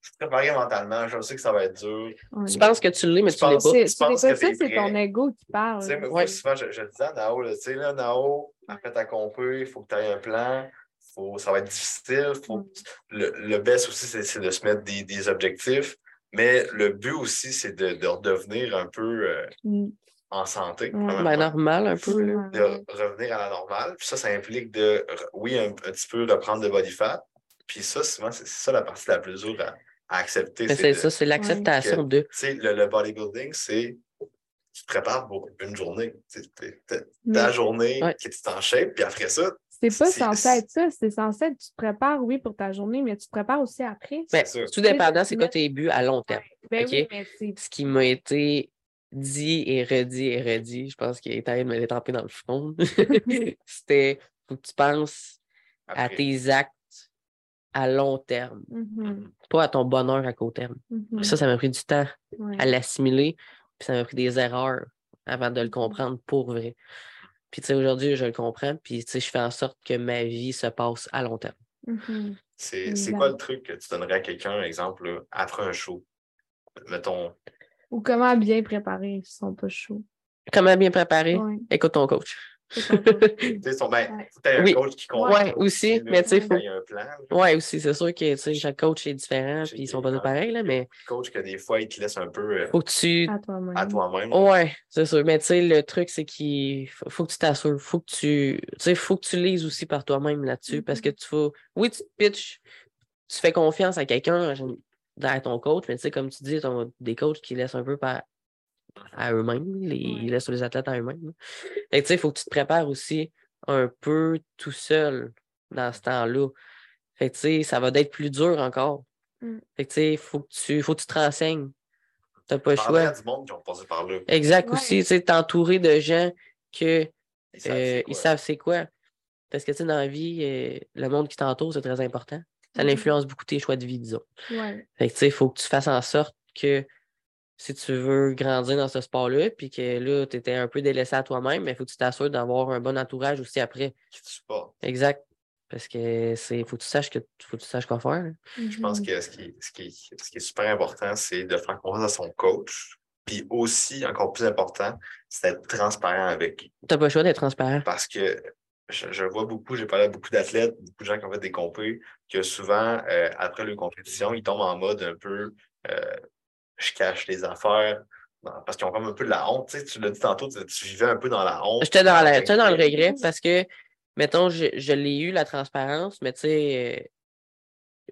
suis préparé mentalement, je sais que ça va être dur. Ouais. Tu penses que tu l'es, mais Tu l'es pas. C'est ça, c'est ton ego qui parle. Moi, Ouais. souvent, je, je le disais à Nao, là, tu sais, là, Nao, après ta compé, il faut que tu aies un plan. Faut, ça va être difficile. Faut, Mm. le, le best aussi, c'est c'est de se mettre des, des objectifs. Mais le but aussi, c'est de, de redevenir un peu euh, Mm. en santé. Premièrement. Ben, normal, un peu. Là. de revenir à la normale. Puis ça, ça implique de, oui, un, un petit peu reprendre de body fat. Puis ça, souvent, c'est ça la partie la plus dure à, à accepter. Mais c'est ça, c'est l'acceptation de. Tu sais, le, le bodybuilding, c'est tu te prépares pour une journée. Tu t'es- Ta journée Ouais. qui est en shape, puis après ça, C'est pas censé être ça. C'est censé être, tu te prépares, oui, pour ta journée, mais tu te prépares aussi après. Ben, tout dépendant, c'est quoi tes buts à long terme. Ben OK? oui, mais c'est. Ce qui m'a été dit et redit et redit, je pense qu'il est temps de me détamper dans le front. C'était faut que tu penses à tes actes à long terme, Mhm, pas à ton bonheur à court terme. mhm, Ça, ça m'a pris du temps ouais. à l'assimiler, puis ça m'a pris des erreurs avant de le comprendre pour vrai. Puis, tu sais, aujourd'hui, je le comprends, puis, tu sais, je fais en sorte que ma vie se passe à long terme. Mhm. C'est quoi le truc que tu donnerais à quelqu'un, exemple, là, après un show? Mettons, Ou comment bien préparer s'ils sont pas chauds. Comment bien préparer? Ouais, Écoute ton coach. Ton son- ben, Ouais. faut un Oui. coach qui comprend. Ouais, aussi, mais tu sais, faut- Il y a un plan. Ouais, aussi, c'est sûr que tu sais, chaque coach est différent, puis ils sont pas tous pareils, là, mais coach que des fois, il te laisse un peu euh, faut que tu. À toi-même. toi-même. Ouais, c'est sûr. Mais tu sais, le truc, c'est qu'il faut, faut que tu t'assures. Faut que tu. Tu sais, faut que tu lises aussi par toi-même là-dessus. Parce que tu vas. Oui, tu te pitches, tu fais confiance à quelqu'un, à ton coach, mais tu sais, comme tu dis, t'as des coachs qui laissent un peu par à eux-mêmes. les- Ils laissent les athlètes à eux-mêmes. que tu sais, il faut que tu te prépares aussi un peu tout seul dans ce temps-là. Fait que tu sais, ça va être plus dur encore. Mm. Fait que tu sais, faut que tu faut que tu te renseignes. T'as pas le choix. à du monde qui ont passé par là. Exact Ouais. aussi, tu sais, t'entourer de gens que Ils savent euh, c'est ils quoi. savent c'est quoi. Parce que tu sais, dans la vie, euh, le monde qui t'entoure, c'est très important. Ça influence beaucoup tes choix de vie, disons. Ouais. Fait que tu sais, il faut que tu fasses en sorte que si tu veux grandir dans ce sport-là, puis que là, tu étais un peu délaissé à toi-même, mais il faut que tu t'assures d'avoir un bon entourage aussi après. Qui te supportent. Exact. Parce que c'est faut que tu saches que faut que tu saches quoi faire. là. Je pense Mhm. que ce qui, ce, qui, ce qui est super important, c'est de faire confiance à son coach. Puis aussi, encore plus important, c'est d'être transparent avec lui. T'as pas le choix d'être transparent. Parce que je, je vois beaucoup, j'ai parlé à beaucoup d'athlètes, beaucoup de gens qui ont fait des compés, que souvent, euh, après leur compétition, ils tombent en mode un peu euh, je cache les affaires. Non, Parce qu'ils ont comme un peu de la honte. Tu, sais, tu l'as dit tantôt, tu, tu vivais un peu dans la honte. J'étais dans, la- dans le regret parce que, mettons, je, je l'ai eu, la transparence, mais tu sais, euh,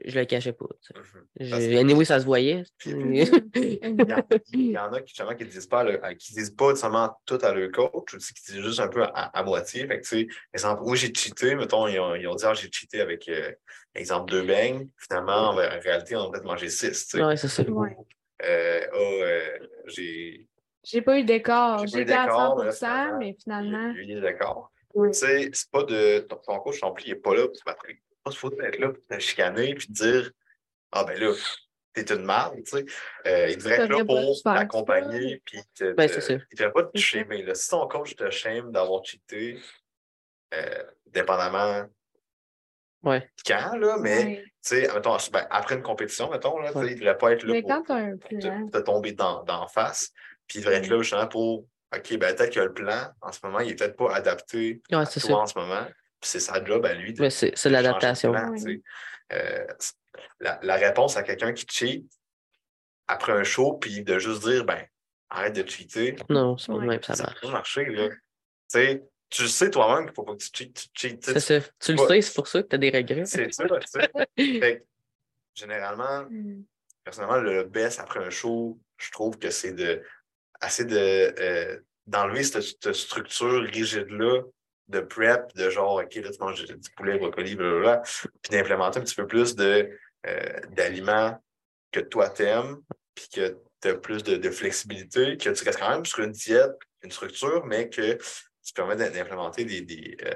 je le cachais pas. tu sais. Je- Parce que- Anyway, ça se voyait. Il y, en a qui, justement, qui ne disent pas, le- qui disent pas seulement tout à leur coach, ou qui disent juste un peu à, à moitié. Fait que, tu sais, exemple, oui, j'ai cheaté, mettons, ils ont, ils ont dit, ah, j'ai cheaté avec, euh, exemple, deux beignes. Finalement, en, en réalité, on a peut-être mangé six, tu sais. Ouais, c'est ça. Ouais. Euh, ah, euh, j'ai J'ai pas eu d'écart. J'ai pas eu J'étais à d'écart, mais là, 100 finalement, mais finalement. a eu des accords. Oui. Tu sais, c'est pas de. Ton, ton coach non plus, il n'est pas là pour te battre. Pas faut être là pour te chicaner puis te dire Ah ben là, t'es une merde, tu sais. Euh, il devrait être là pour t'accompagner puis te. Ben, te- il devrait pas te shamer. Là. Si ton coach te shame d'avoir cheaté, euh, dépendamment Ouais. quand, là, mais Ouais. Sais, mettons, ben, après une compétition, mettons, là, il devrait pas être là Mais pour quand tu as un plan, te, te tomber dans, d'en face. Puis il devrait être là justement pour OK, ben peut-être que le plan, en ce moment, il n'est peut-être pas adapté Ouais, à toi en ce moment. Puis c'est sa job à lui de, Mais c'est c'est de changer l'adaptation. Euh, la, la réponse à quelqu'un qui cheat après un show, puis de juste dire ben arrête de cheater, Non, c'est pas Ouais. de même, ça ça marche. peut marcher. Là. Tu sais, tu le sais toi-même qu'il ne faut pas que tu cheats. Tu cheats tu ça. Tu le sais, c'est pour ça que tu as des regrets. c'est ça. tu sais. Généralement, Mm. personnellement, le best après un show, je trouve que c'est de assez de euh, d'enlever cette, cette structure rigide-là de prep, de genre, OK, là, tu manges du du poulet, brocoli, blablabla, puis d'implémenter un petit peu plus de euh, d'aliments que toi t'aimes, puis que tu as plus de, de flexibilité, que tu restes quand même sur une diète, une structure, mais que tu permets d'im- d'implémenter des, des, euh,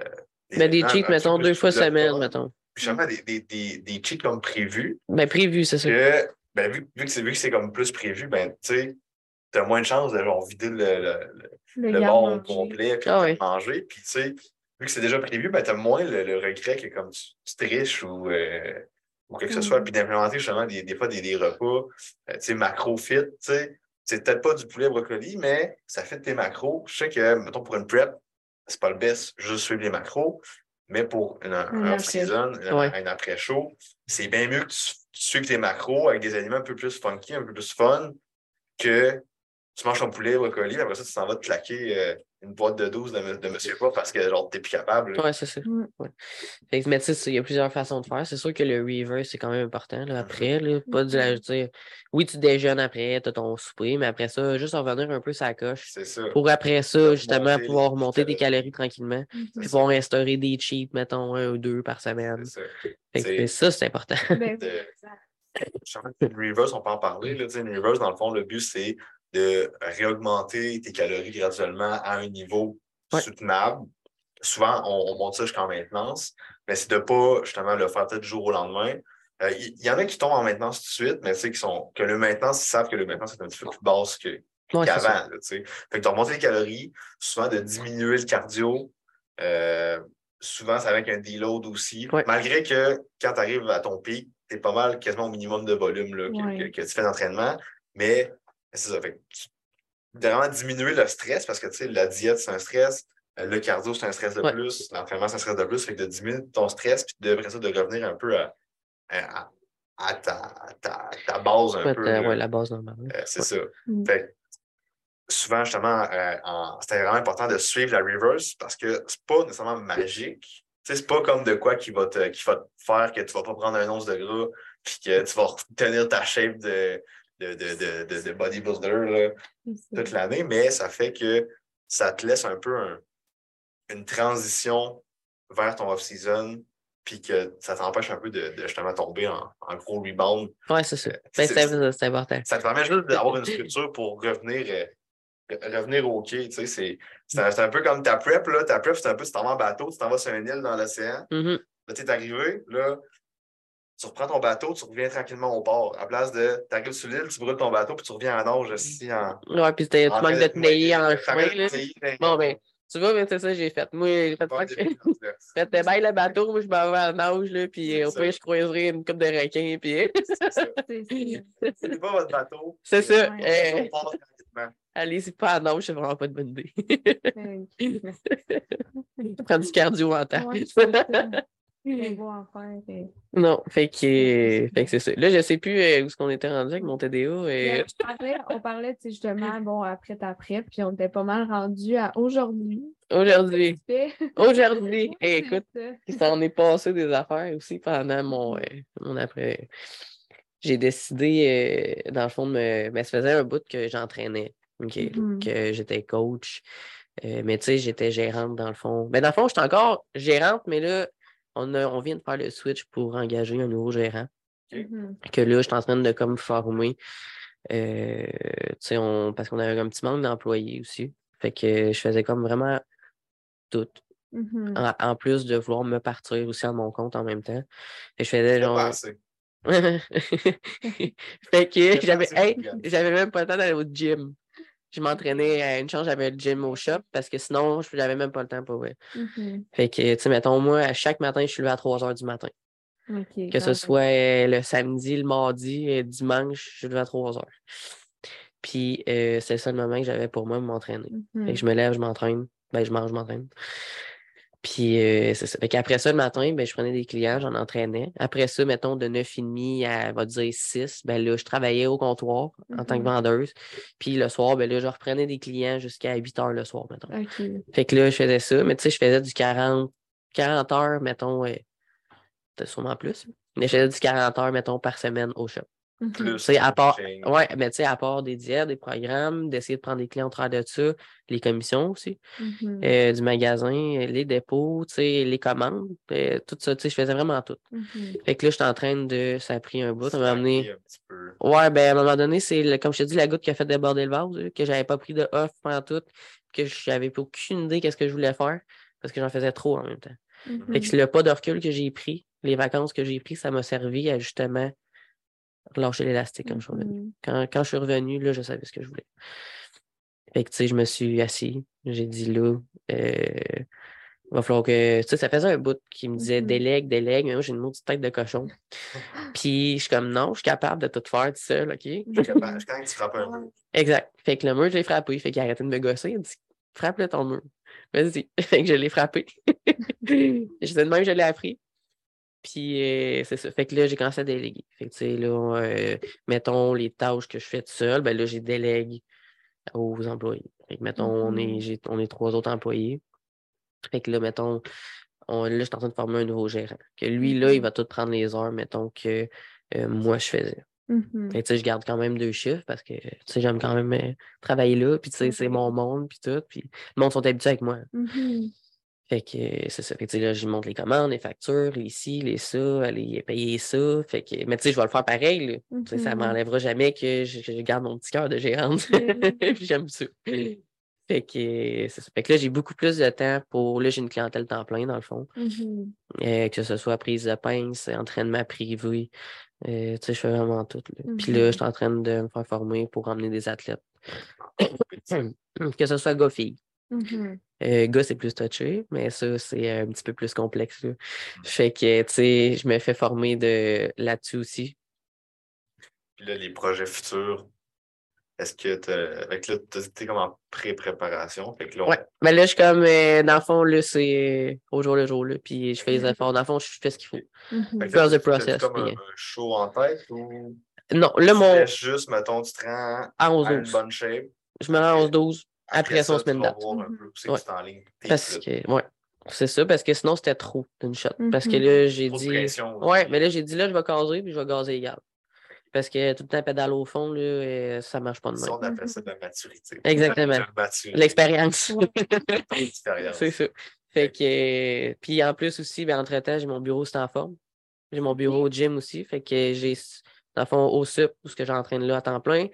Mais des un cheats, mettons, deux fois semaine, mettons. Puis justement, des, des, des, des cheats comme prévu, Ben, prévu, c'est ça. que ben, vu, vu que c'est vu que c'est comme plus prévu, ben, tu sais, t'as moins de chances de genre vider le, le, le, garde-manger. complet puis Ah de oui. manger. Puis, tu sais, vu que c'est déjà prévu, ben, t'as moins le, le regret que comme tu, tu triches ou, euh, ou quoi que ce Mm. soit. Puis d'implémenter justement des, des fois des, des repas, euh, tu sais, macro-fit, tu sais. C'est peut-être pas du poulet brocoli, mais ça fait tes macros. Je sais que, mettons, pour une prep, c'est pas le best, juste suivre les macros. Mais pour une, un Un off-season, un, Ouais. un après-chaud, c'est bien mieux que tu, tu suives tes macros avec des aliments un peu plus funky, un peu plus fun, que tu manges ton poulet, brocoli, après ça, tu t'en vas te claquer euh, une boîte de 12 de, de Monsieur Pas parce que genre t'es plus capable. Ouais, c'est ça. Mm. Ouais. Fait que, mais tu sais, il y a plusieurs façons de faire. C'est sûr que le reverse, c'est quand même important. Là, après, là, pas de la, Mhm. tu sais, oui, tu déjeunes après, tu as ton souper, mais après ça, juste revenir un peu sa coche. C'est ça. Pour après ça, justement, pouvoir remonter tes calories. tranquillement. Mhm. Puis pouvoir instaurer des cheats, mettons, un ou deux par semaine. C'est ça. Fait que C'est- ça, c'est important. Ben, de- exact. Je pense que Une reverse, on peut en parler. Là, une reverse, dans le fond, le but, c'est de réaugmenter tes calories graduellement à un niveau Ouais. soutenable. Souvent, on, on monte ça jusqu'en maintenance, mais c'est de ne pas justement le faire peut-être du jour au lendemain. Euh, Il il y, en a qui tombent en maintenance tout de suite, mais qui sont que le maintenance, ils savent que le maintenance est un petit peu plus basse que, Ouais, qu'avant. là. Fait que de remonter les calories, souvent de diminuer le cardio. euh, souvent, c'est avec un deload aussi. Ouais. Malgré que quand tu arrives à ton pic, tu es pas mal quasiment au minimum de volume là, que- que tu fais d'entraînement. Mais c'est ça. Fait que tu- de vraiment diminuer le stress parce que tu sais, la diète, c'est un stress. euh, Le cardio, c'est un stress de Ouais. plus. L'entraînement, c'est un stress de plus. Fait que de diminuer ton stress, puis de, après ça, de revenir un peu à, à, à ta, ta, ta base un Ouais, peu. ouais, la base normale. là. Euh, c'est Ouais. ça. Mm. Fait que souvent, justement, euh, c'était vraiment important de suivre la reverse parce que c'est pas nécessairement magique. Tu sais, c'est pas comme de quoi qui va te, qui va te faire que tu vas pas prendre un once de gras puis que tu vas tenir ta shape de, de, de, de, de, de bodybuilder là, toute l'année, mais ça fait que ça te laisse un peu un- une transition vers ton off-season puis que ça t'empêche un peu de, de justement tomber en, en gros rebound Ouais, c'est ça. Euh, Ben, c'est- c'est important. ça te permet juste d'avoir une structure pour revenir, euh, re- revenir au quai. Tu sais, c'est, c'est, un, peu comme ta prep. Là. Ta prep, c'est un peu, tu t'en vas en bateau, tu t'en vas sur une île dans l'océan. Mhm. Là, tu es arrivé, là, tu reprends ton bateau, tu reviens tranquillement au port. À place de, tu arrives sur l'île, tu brûles ton bateau, puis tu reviens en nage aussi en. Ouais, puis t'es- tu manques de te nailler en chemin. Là. Bon, ben, tu vois, mais c'est ça que j'ai fait. Moi, j'ai fait que. Faites bien le bateau, moi je m'en vais en nage, là, puis au pire, je croiserai une coupe de requins, puis C'est ça. C'est C'est pas votre bateau. c'est ça. Euh, allez-y pas en nage, c'est vraiment pas de bonne idée. Prends du cardio en temps. Faire. et- non, fait que, euh, fait que c'est ça. Là, je sais plus euh, où est-ce qu'on était rendu avec mon TDA. Et... On parlait, on parlait, justement, bon, après ta prep, puis on était pas mal rendu à aujourd'hui. Aujourd'hui, aujourd'hui, eh, écoute, ça. il s'en est passé des affaires aussi pendant mon, euh, mon après. J'ai décidé, euh, dans le fond, de me. Ben, ça faisait un bout que j'entraînais. Mhm. Que j'étais coach. Euh, mais tu sais, j'étais gérante dans le fond. Ben, dans le fond, j'étais encore gérante, mais là, on, a- on vient de faire le switch pour engager un nouveau gérant. Mhm. Que là, je suis en train de comme former. euh, tu sais, on, parce qu'on avait un petit manque d'employés aussi. Fait que je faisais comme vraiment tout. Mhm. En, en plus de vouloir me partir aussi à mon compte en même temps. Fait que je faisais C'est genre. fait que j'avais hey, même pas le temps d'aller au gym. Je m'entraînais à une chance, j'avais le gym au shop parce que sinon, je n'avais même pas le temps pour vrai. Mhm. Fait que, tu sais, mettons, moi, à chaque matin, je suis levé à 3 h du matin. Que ce soit euh, le samedi, le mardi, et dimanche, je suis levé à 3 h. Puis, euh, c'est ça le moment que j'avais pour moi de m'entraîner. Mhm. Fait que je me lève, je m'entraîne. Ben, je mange, je m'entraîne. Puis, euh, c'est ça. Fait qu'après ça, le matin, ben, je prenais des clients, j'en entraînais. Après ça, mettons, de 9h30 à, va dire, 6, ben là, je travaillais au comptoir en tant que Mhm. vendeuse. Puis le soir, ben là, je reprenais des clients jusqu'à 8 heures le soir, mettons. Fait que là, je faisais ça. Mais tu sais, je faisais du 40, 40 heures, mettons, euh, sûrement plus. Mais je faisais du 40 heures, mettons, par semaine au shop. Mhm. Plus. À part, ouais, mais tu sais, à part des diètes, des programmes, d'essayer de prendre des clients au travers de ça, les commissions aussi, Mhm. euh, du magasin, les dépôts, tu sais, les commandes, euh, tout ça, tu sais, je faisais vraiment tout. Mhm. Fait que là, j'étais en train de, ça a pris un bout, ça m'a amené. un petit peu. Ouais, ben, à un moment donné, c'est, le- comme je te dis, la goutte qui a fait déborder le vase, que j'avais pas pris de off pendant tout, que j'avais plus aucune idée qu'est-ce que je voulais faire, parce que j'en faisais trop en même temps. Mhm. Fait que le pas de recul que j'ai pris, les vacances que j'ai pris, ça m'a servi à justement lâché l'élastique quand je suis revenu. Mhm. Quand, quand je suis revenu, là, je savais ce que je voulais. Fait que, tu sais, je me suis assis. J'ai dit, là, euh, il va falloir que. Tu sais, ça faisait un bout qui me disait Mhm. délègue, délègue, mais moi, j'ai une maudite tête de cochon. Puis, je suis comme, non, je suis capable de tout faire tout seul, OK? Je suis capable- Quand tu frappes un mur, Exact. Fait que le mur, je l'ai frappé. Fait qu'il a arrêté de me gosser. Il a dit Frappe-le ton mur. Vas-y. Fait que je l'ai frappé. je de même, je l'ai appris. Puis euh, c'est ça. Fait que là, j'ai commencé à déléguer. Fait que tu sais, là, euh, mettons les tâches que je fais tout seul, ben là, j'ai délègue aux employés. Fait que mettons, on, est, Mhm. j'ai- on est trois autres employés. Fait que là, mettons, on, là, je suis en train de former un nouveau gérant. Que lui, là, il Mhm. va tout prendre les heures, mettons, que euh, moi, je faisais. Fait que, tu sais, je garde quand même deux chiffres parce que tu sais, j'aime quand même travailler là. Puis tu sais, c'est mon monde, puis tout. Puis le monde sont habitués avec moi. Mhm. Fait que euh, c'est ça. Fait que là, je monte les commandes, les factures, les ci, les ça, aller payer ça. Fait que, mais tu sais, je vais le faire pareil. Là. Ça Mhm. m'enlèvera jamais que je, je garde mon petit cœur de gérante. Puis j'aime ça. Fait que euh, c'est ça. Fait que là, j'ai beaucoup plus de temps pour. Là, j'ai une clientèle temps plein, dans le fond. Mhm. Euh, que ce soit prise de pince, entraînement privé. Euh, tu sais, je fais vraiment tout. là. Puis là, je suis en train de me faire former pour emmener des athlètes. que ce soit gars-fille. Mhm. Euh, gars, c'est plus touché, mais ça, c'est un petit peu plus complexe. là. Fait que, tu sais, je me fais former de là-dessus aussi. puis là, les projets futurs, est-ce que t'as- avec là, t'as- t'es comme en pré-préparation? Fait que là, on- Ouais. Mais là, je suis comme, euh, dans le fond, là, c'est au jour le jour, là. Puis je fais les efforts. Dans le fond, je fais ce qu'il faut. Fait que the t'as- t'as-tu process, comme un, puis- un show en tête ou? Non, là, tu mon. juste, mettons, tu te rends À à une 11-12. bonne shape? Je me rends à 11-12. Après son ça, vas date. Mhm. Ouais. Parce que, ouais. C'est ça, parce que sinon, c'était trop d'une shot. Parce que Mhm. là, j'ai dit. pression, là. Ouais, mais là, j'ai dit, là, je vais gazer, puis je vais gazer égal. Parce que tout le temps, pédale au fond, là, euh, ça marche pas de Ça, même. on appelle ça de la maturité. Exactement. L'expérience. L'expérience. C'est ça. Fait que, euh, puis en plus aussi, ben, entre-temps, j'ai mon bureau, c'est en forme. J'ai mon bureau au gym aussi. Fait que j'ai, dans le fond, au SUP, où ce que j'entraîne là à temps plein.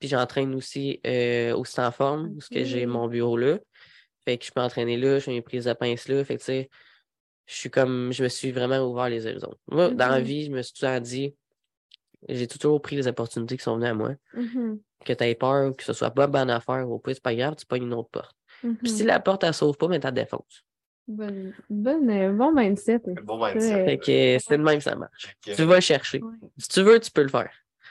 Puis j'entraîne aussi euh, au stand en forme, où ce que j'ai mon bureau là. Fait que je peux entraîner là, je fais mes prises de pince là. Fait que, tu sais, je suis comme, je me suis vraiment ouvert les horizons. Moi, dans la vie, je me suis le temps dit, j'ai toujours pris les opportunités qui sont venues à moi. Mhm. Que tu aies peur, que ce soit pas bonne affaire ou pas, c'est pas grave, tu pognes une autre porte. Puis si Mhm. la porte, elle sauve pas, mais tu défonces. Bonne, bonne, euh, bon mindset. Un Bon mindset. Fait que c'est de même que ça marche. Tu vas le chercher. Ouais. Si tu veux, tu peux le faire.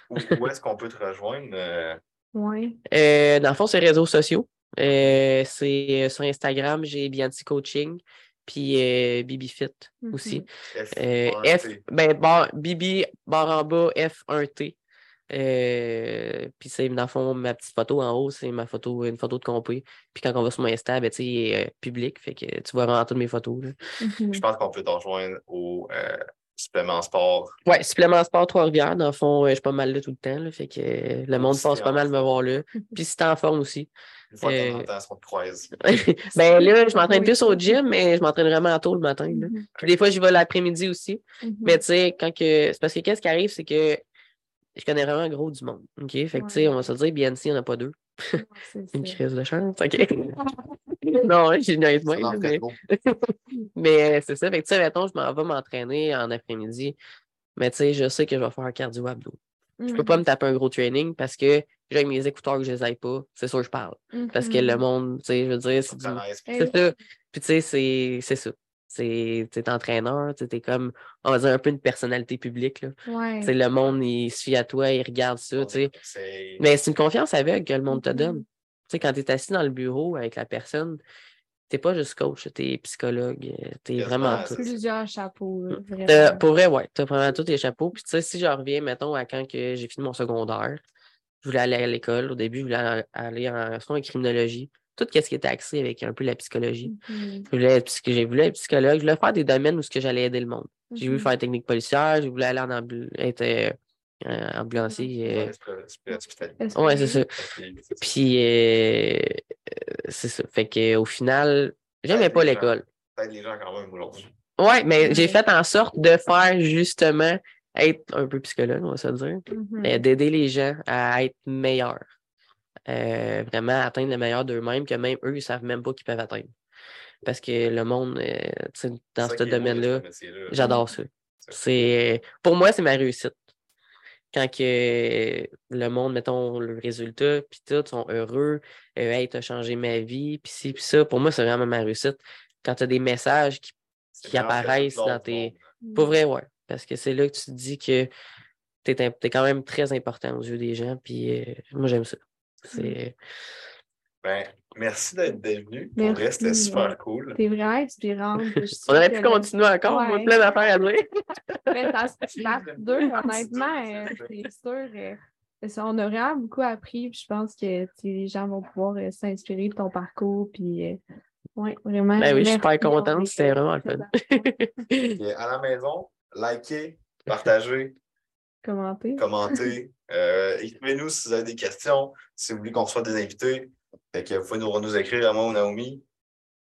Où, où est-ce qu'on peut te rejoindre? euh, Ouais. Euh, dans le fond, c'est réseaux sociaux. Euh, c'est sur Instagram, j'ai Bianti Coaching, puis euh, Bibi Fit aussi. F, Euh, ben, bar, Bibi, barre en bas, F1T. Euh, puis c'est dans le fond, ma petite photo en haut, c'est ma photo, une photo de compé. Puis quand on va sur mon Insta, ben, tu sais, il est euh, public, fait que tu vois vraiment toutes mes photos. Mhm. Je pense qu'on peut te rejoindre au euh, supplément sport. Ouais, supplément sport Trois-Rivières, dans le fond, euh, je suis pas mal là tout le temps, là, fait que euh, le monde passe pas mal me voir là. Puis si t'es en forme aussi. Une fois Euh, temps, on te croise. ben là, je m'entraîne Oui. plus au gym, mais je m'entraîne vraiment tôt le matin. là. Mhm. Puis des fois, j'y vais l'après-midi aussi. Mhm. Mais tu sais, quand que. C'est parce que qu'est-ce qui arrive, c'est que je connais vraiment gros du monde. OK? Fait que tu sais, on va se le dire, BNC, il n'y en a pas deux. Une crise de chance. OK? non, j'ai une fait Mais, mais euh, c'est ça. Fait que tu sais, mettons, je m'en vais m'entraîner en après-midi. Mais tu sais, je sais que je vais faire cardio abdos. Je peux pas me taper un gros training parce que j'ai mes écouteurs que je les aille pas. C'est sûr que je parle. Parce que le Mhm. monde, tu sais, je veux dire, c'est du. Eh C'est ça. Puis tu sais, c'est c'est ça. C'est t'es entraîneur, tu es comme, on va dire, un peu une personnalité publique. Là. Ouais. Le monde, il se fie à toi, il regarde ça. Mais c'est une confiance aveugle que le monde te Mhm. donne. Tu sais, quand tu es assis dans le bureau avec la personne, t'es pas juste coach, tu es psychologue, tu es Quasiment, vraiment c'est tout. Plusieurs chapeaux, Euh, vraiment. pour vrai, ouais, tu as vraiment tous les chapeaux. Puis tu sais, si je reviens, mettons, à quand que j'ai fini mon secondaire, je voulais aller à l'école. Au début, je voulais aller en soins en criminologie. Tout ce qui était axé avec un peu la psychologie. Mhm. Je voulais être, j'ai voulu être psychologue. Je voulais faire des domaines où ce que j'allais aider le monde. J'ai voulu Mhm. faire technique policière, j'ai voulu aller en être euh, euh, ambulancier. euh, Ouais, c'est ça. Puis, c'est ça. Puis, euh, euh, c'est ça. Fait que, au final, j'aimais pas l'école. T'aides les gens quand même aujourd'hui. Ouais, mais j'ai fait en sorte de faire justement être un peu psychologue, on va se le dire. Mhm. Euh, d'aider les gens à être meilleurs. Euh, vraiment atteindre le meilleur d'eux-mêmes, que même eux, ils savent même pas qu'ils peuvent atteindre. Parce que le monde, euh, dans ce domaine-là, j'adore ça. C'est, pour moi, c'est ma réussite. Quand que le monde, mettons, le résultat, puis tout, sont heureux, euh, hey, t'as changé ma vie, puis ci, puis ça, pour moi, c'est vraiment ma réussite. Quand tu as des messages qui, qui apparaissent dans tes. bon. Pour vrai, ouais. Parce que c'est là que tu te dis que tu es, quand même très important aux yeux des gens, puis euh, moi, j'aime ça. C'est. Ben, merci d'être venu. Pour vrai, c'était super cool. T'es vraiment inspirante. On aurait pu continuer encore, moi, plein d'affaires à dire. Mais ça se passe deux, honnêtement, euh, c'est sûr. euh, c'est ça, on a vraiment beaucoup appris. puis je pense que les gens vont pouvoir euh, s'inspirer de ton parcours. Puis, euh, ouais, vraiment. Ben oui, je suis super contente, c'était vraiment le fun. Et à la maison, likez, partagez, Commenter. commentez. Euh, Écrivez-nous si vous avez des questions, si vous voulez qu'on reçoive des invités. Fait que vous pouvez nous, nous écrire à moi ou Naomi.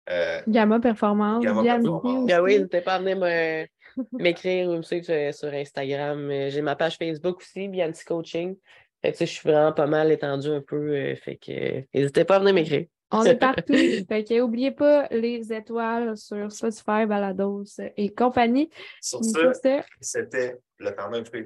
Euh, Gamma Performance. Gamma Performance. Ben oui, n'hésitez pas à venir me- m'écrire ou me suivre sur, Instagram. Euh, J'ai ma page Facebook aussi, Bianti Coaching. Fait que, tu sais, je suis vraiment pas mal étendu un peu. euh, fait que n'hésitez pas à venir m'écrire. On est partout. fait que n'oubliez pas les étoiles sur Spotify, Balados et compagnie. sur ce, c'était le Noël fait